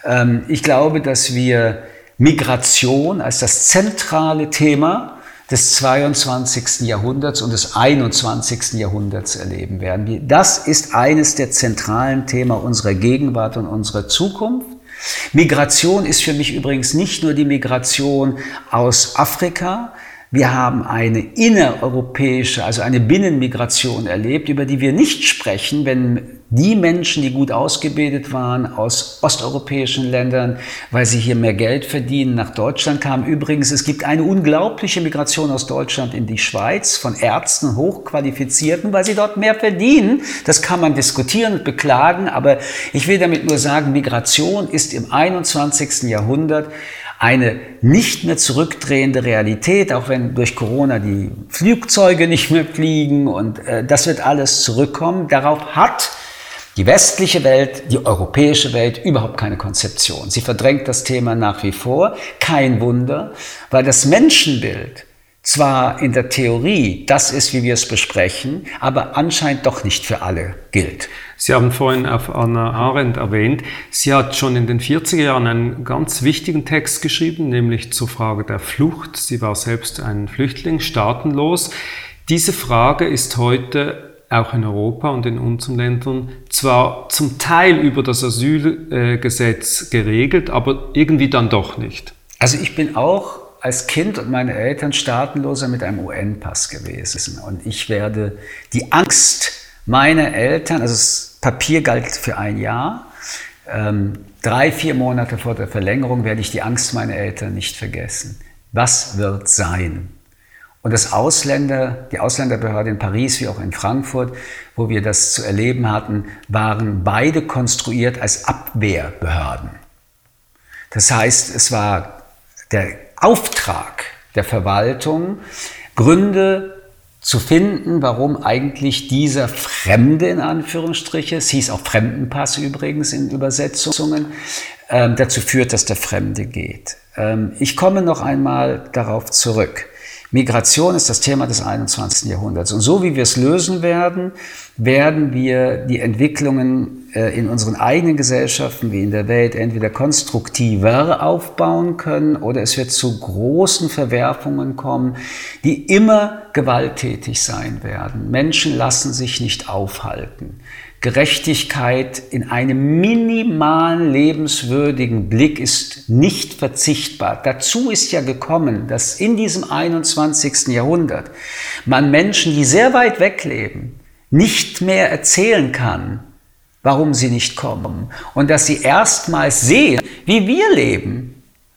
Ähm, ich glaube, dass wir Migration als das zentrale Thema des 22. Jahrhunderts und des 21. Jahrhunderts erleben werden. Das ist eines der zentralen Themen unserer Gegenwart und unserer Zukunft. Migration ist für mich übrigens nicht nur die Migration aus Afrika, wir haben eine innereuropäische, also eine Binnenmigration erlebt, über die wir nicht sprechen, wenn die Menschen, die gut ausgebildet waren aus osteuropäischen Ländern, weil sie hier mehr Geld verdienen, nach Deutschland kamen. Übrigens, es gibt eine unglaubliche Migration aus Deutschland in die Schweiz von Ärzten, hochqualifizierten, weil sie dort mehr verdienen. Das kann man diskutieren und beklagen, aber ich will damit nur sagen, Migration ist im 21. Jahrhundert eine nicht mehr zurückdrehende Realität, auch wenn durch Corona die Flugzeuge nicht mehr fliegen und äh, das wird alles zurückkommen. Darauf hat die westliche Welt, die europäische Welt überhaupt keine Konzeption. Sie verdrängt das Thema nach wie vor. Kein Wunder, weil das Menschenbild zwar in der Theorie das ist, wie wir es besprechen, aber anscheinend doch nicht für alle gilt. Sie haben vorhin auf Anna Arendt erwähnt, sie hat schon in den 40er Jahren einen ganz wichtigen Text geschrieben, nämlich zur Frage der Flucht. Sie war selbst ein Flüchtling, staatenlos. Diese Frage ist heute auch in Europa und in unseren Ländern zwar zum Teil über das Asylgesetz geregelt, aber irgendwie dann doch nicht. Also ich bin auch als Kind und meine Eltern staatenloser mit einem UN-Pass gewesen. Und ich werde die Angst meiner Eltern, also das Papier galt für ein Jahr, ähm, drei, vier Monate vor der Verlängerung werde ich die Angst meiner Eltern nicht vergessen. Was wird sein? Und das Ausländer, die Ausländerbehörde in Paris wie auch in Frankfurt, wo wir das zu erleben hatten, waren beide konstruiert als Abwehrbehörden. Das heißt, es war der Auftrag der Verwaltung, Gründe zu finden, warum eigentlich dieser Fremde in Anführungsstriche, es hieß auch Fremdenpass übrigens in Übersetzungen, äh, dazu führt, dass der Fremde geht. Ähm, ich komme noch einmal darauf zurück. Migration ist das Thema des 21. Jahrhunderts. Und so wie wir es lösen werden, werden wir die Entwicklungen äh, in unseren eigenen Gesellschaften wie in der Welt entweder konstruktiver aufbauen können oder es wird zu großen Verwerfungen kommen, die immer gewalttätig sein werden. Menschen lassen sich nicht aufhalten. Gerechtigkeit in einem minimalen lebenswürdigen Blick ist nicht verzichtbar. Dazu ist ja gekommen, dass in diesem 21. Jahrhundert man Menschen, die sehr weit weg leben, nicht mehr erzählen kann, warum sie nicht kommen und dass sie erstmals sehen, wie wir leben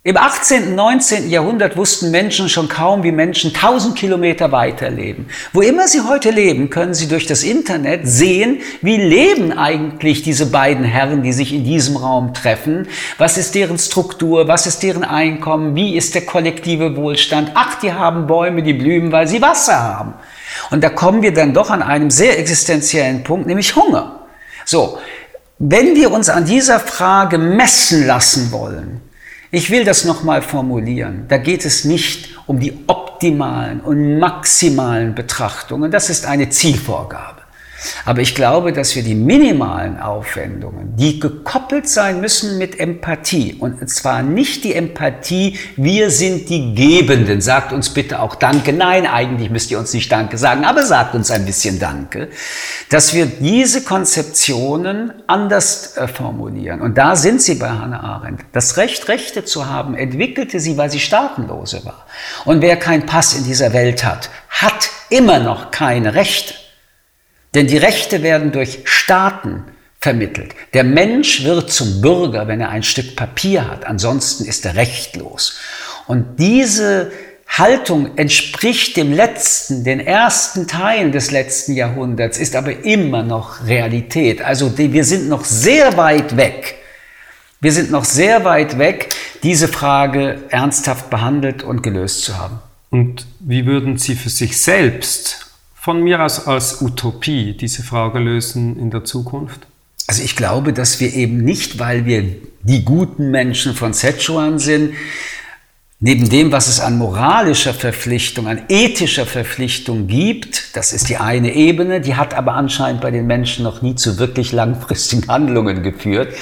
im 18. und 19. Jahrhundert wussten Menschen schon kaum, wie Menschen 1000 Kilometer weiter leben. Wo immer sie heute leben, können sie durch das Internet sehen, wie leben eigentlich diese beiden Herren, die sich in diesem Raum treffen. Was ist deren Struktur? Was ist deren Einkommen? Wie ist der kollektive Wohlstand? Ach, die haben Bäume, die blühen, weil sie Wasser haben. Und da kommen wir dann doch an einem sehr existenziellen Punkt, nämlich Hunger. So. Wenn wir uns an dieser Frage messen lassen wollen, ich will das nochmal formulieren. Da geht es nicht um die optimalen und maximalen Betrachtungen. Das ist eine Zielvorgabe. Aber ich glaube, dass wir die minimalen Aufwendungen, die gekoppelt sein müssen mit Empathie, und zwar nicht die Empathie, wir sind die Gebenden, sagt uns bitte auch Danke. Nein, eigentlich müsst ihr uns nicht Danke sagen, aber sagt uns ein bisschen Danke, dass wir diese Konzeptionen anders äh, formulieren. Und da sind sie bei Hannah Arendt. Das Recht, Rechte zu haben, entwickelte sie, weil sie Staatenlose war. Und wer keinen Pass in dieser Welt hat, hat immer noch keine Rechte. Denn die Rechte werden durch Staaten vermittelt. Der Mensch wird zum Bürger, wenn er ein Stück Papier hat. Ansonsten ist er rechtlos. Und diese Haltung entspricht dem letzten, den ersten Teilen des letzten Jahrhunderts, ist aber immer noch Realität. Also wir sind noch sehr weit weg. Wir sind noch sehr weit weg, diese Frage ernsthaft behandelt und gelöst zu haben. Und wie würden Sie für sich selbst von mir aus als Utopie diese Frage lösen in der Zukunft? Also ich glaube, dass wir eben nicht, weil wir die guten Menschen von Szechuan sind, Neben dem, was es an moralischer Verpflichtung, an ethischer Verpflichtung gibt, das ist die eine Ebene, die hat aber anscheinend bei den Menschen noch nie zu wirklich langfristigen Handlungen geführt.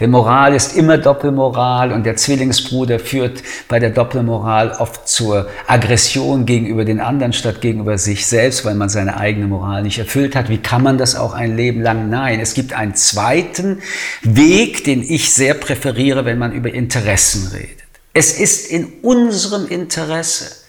Denn Moral ist immer Doppelmoral und der Zwillingsbruder führt bei der Doppelmoral oft zur Aggression gegenüber den anderen statt gegenüber sich selbst, weil man seine eigene Moral nicht erfüllt hat. Wie kann man das auch ein Leben lang? Nein, es gibt einen zweiten Weg, den ich sehr präferiere, wenn man über Interessen redet. Es ist in unserem Interesse,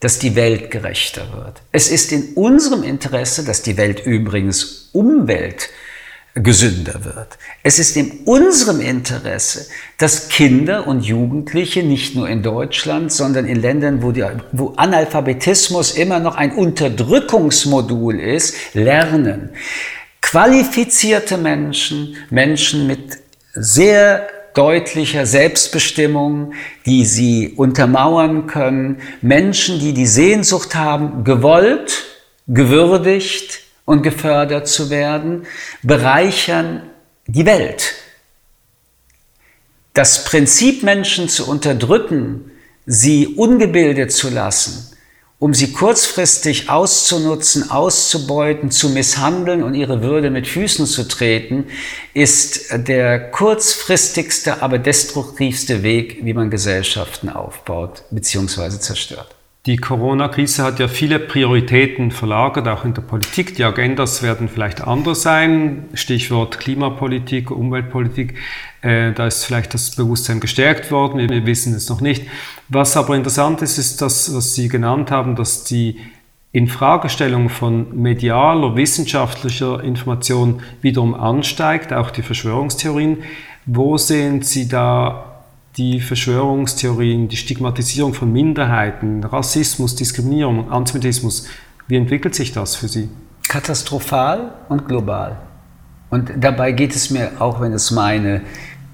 dass die Welt gerechter wird. Es ist in unserem Interesse, dass die Welt übrigens umweltgesünder wird. Es ist in unserem Interesse, dass Kinder und Jugendliche nicht nur in Deutschland, sondern in Ländern, wo, die, wo Analphabetismus immer noch ein Unterdrückungsmodul ist, lernen. Qualifizierte Menschen, Menschen mit sehr deutlicher Selbstbestimmung, die sie untermauern können. Menschen, die die Sehnsucht haben, gewollt, gewürdigt und gefördert zu werden, bereichern die Welt. Das Prinzip, Menschen zu unterdrücken, sie ungebildet zu lassen, um sie kurzfristig auszunutzen, auszubeuten, zu misshandeln und ihre Würde mit Füßen zu treten, ist der kurzfristigste, aber destruktivste Weg, wie man Gesellschaften aufbaut bzw. zerstört. Die Corona-Krise hat ja viele Prioritäten verlagert, auch in der Politik. Die Agendas werden vielleicht anders sein. Stichwort Klimapolitik, Umweltpolitik. Äh, da ist vielleicht das Bewusstsein gestärkt worden. Wir wissen es noch nicht. Was aber interessant ist, ist das, was Sie genannt haben, dass die Infragestellung von medialer, wissenschaftlicher Information wiederum ansteigt, auch die Verschwörungstheorien. Wo sehen Sie da die Verschwörungstheorien, die Stigmatisierung von Minderheiten, Rassismus, Diskriminierung, Antisemitismus. Wie entwickelt sich das für Sie? Katastrophal und global. Und dabei geht es mir, auch wenn es meine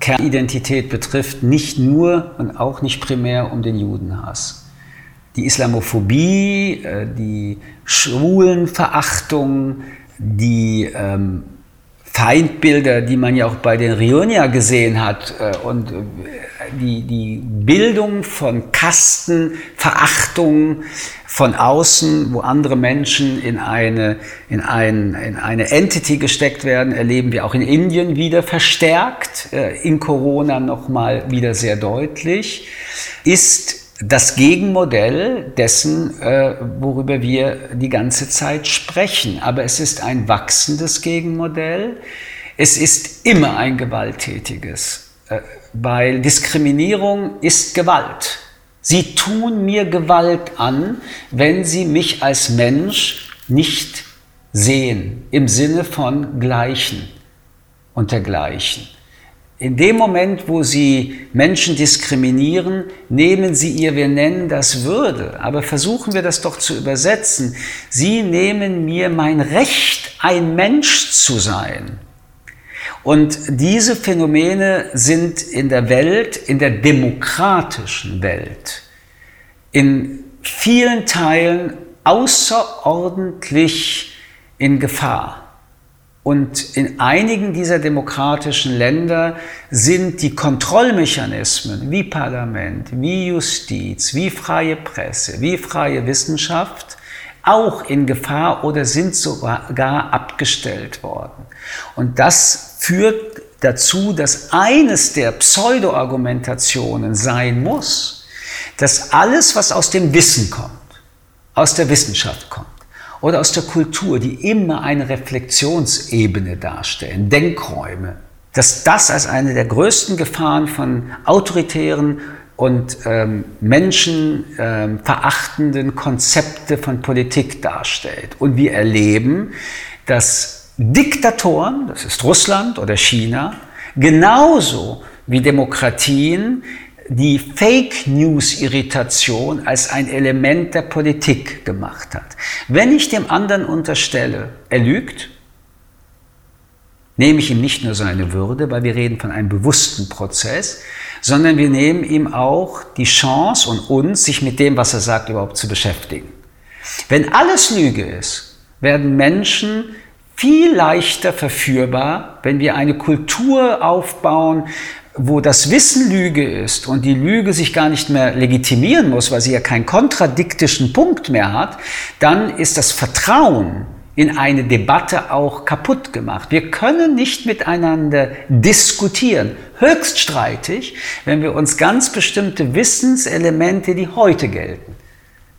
Kernidentität betrifft, nicht nur und auch nicht primär um den Judenhass. Die Islamophobie, äh, die Schwulenverachtung, die ähm, Feindbilder, die man ja auch bei den Rionia gesehen hat äh, und äh, die, die Bildung von Kasten, Verachtung von außen, wo andere Menschen in eine, in, ein, in eine Entity gesteckt werden, erleben wir auch in Indien wieder verstärkt, äh, in Corona nochmal wieder sehr deutlich, ist das Gegenmodell dessen, äh, worüber wir die ganze Zeit sprechen. Aber es ist ein wachsendes Gegenmodell. Es ist immer ein gewalttätiges, äh, weil Diskriminierung ist Gewalt. Sie tun mir Gewalt an, wenn sie mich als Mensch nicht sehen, im Sinne von Gleichen und dergleichen. In dem Moment, wo Sie Menschen diskriminieren, nehmen Sie ihr, wir nennen das Würde, aber versuchen wir das doch zu übersetzen. Sie nehmen mir mein Recht, ein Mensch zu sein. Und diese Phänomene sind in der Welt, in der demokratischen Welt, in vielen Teilen außerordentlich in Gefahr. Und in einigen dieser demokratischen Länder sind die Kontrollmechanismen wie Parlament, wie Justiz, wie freie Presse, wie freie Wissenschaft auch in Gefahr oder sind sogar abgestellt worden. Und das führt dazu, dass eines der Pseudo-Argumentationen sein muss, dass alles, was aus dem Wissen kommt, aus der Wissenschaft kommt, oder aus der Kultur, die immer eine Reflexionsebene darstellen, Denkräume, dass das als eine der größten Gefahren von autoritären und ähm, menschenverachtenden ähm, Konzepte von Politik darstellt. Und wir erleben, dass Diktatoren, das ist Russland oder China, genauso wie Demokratien die Fake News-Irritation als ein Element der Politik gemacht hat. Wenn ich dem anderen unterstelle, er lügt, nehme ich ihm nicht nur seine Würde, weil wir reden von einem bewussten Prozess, sondern wir nehmen ihm auch die Chance und uns, sich mit dem, was er sagt, überhaupt zu beschäftigen. Wenn alles Lüge ist, werden Menschen viel leichter verführbar, wenn wir eine Kultur aufbauen, wo das Wissen Lüge ist und die Lüge sich gar nicht mehr legitimieren muss, weil sie ja keinen kontradiktischen Punkt mehr hat, dann ist das Vertrauen in eine Debatte auch kaputt gemacht. Wir können nicht miteinander diskutieren, höchst streitig, wenn wir uns ganz bestimmte Wissenselemente, die heute gelten.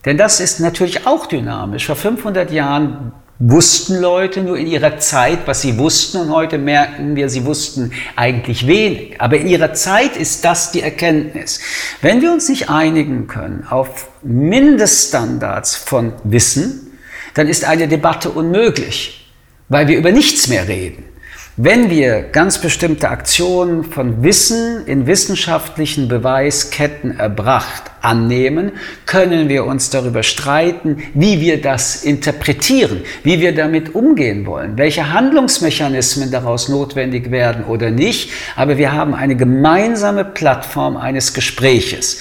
Denn das ist natürlich auch dynamisch. Vor 500 Jahren wussten Leute nur in ihrer Zeit, was sie wussten und heute merken wir, sie wussten eigentlich wenig. Aber in ihrer Zeit ist das die Erkenntnis. Wenn wir uns nicht einigen können auf Mindeststandards von Wissen, dann ist eine Debatte unmöglich, weil wir über nichts mehr reden. Wenn wir ganz bestimmte Aktionen von Wissen in wissenschaftlichen Beweisketten erbracht annehmen, können wir uns darüber streiten, wie wir das interpretieren, wie wir damit umgehen wollen, welche Handlungsmechanismen daraus notwendig werden oder nicht. Aber wir haben eine gemeinsame Plattform eines Gespräches.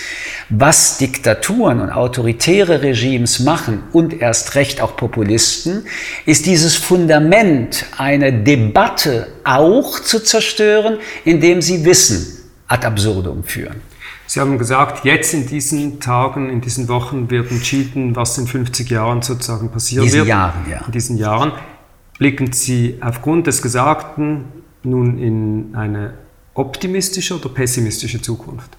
Was Diktaturen und autoritäre Regimes machen und erst recht auch Populisten, ist dieses Fundament einer Debatte auch zu zerstören, indem sie Wissen ad absurdum führen. Sie haben gesagt, jetzt in diesen Tagen, in diesen Wochen wird entschieden, was in 50 Jahren sozusagen passieren diesen wird. Jahren, ja. In diesen Jahren. Blicken Sie aufgrund des Gesagten nun in eine optimistische oder pessimistische Zukunft?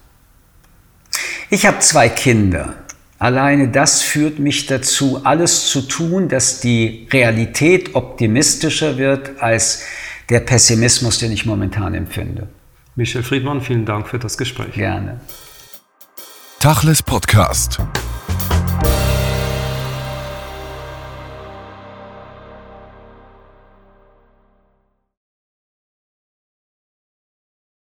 Ich habe zwei Kinder. Alleine das führt mich dazu, alles zu tun, dass die Realität optimistischer wird als der Pessimismus, den ich momentan empfinde. Michel Friedmann, vielen Dank für das Gespräch. Gerne. Tachles Podcast.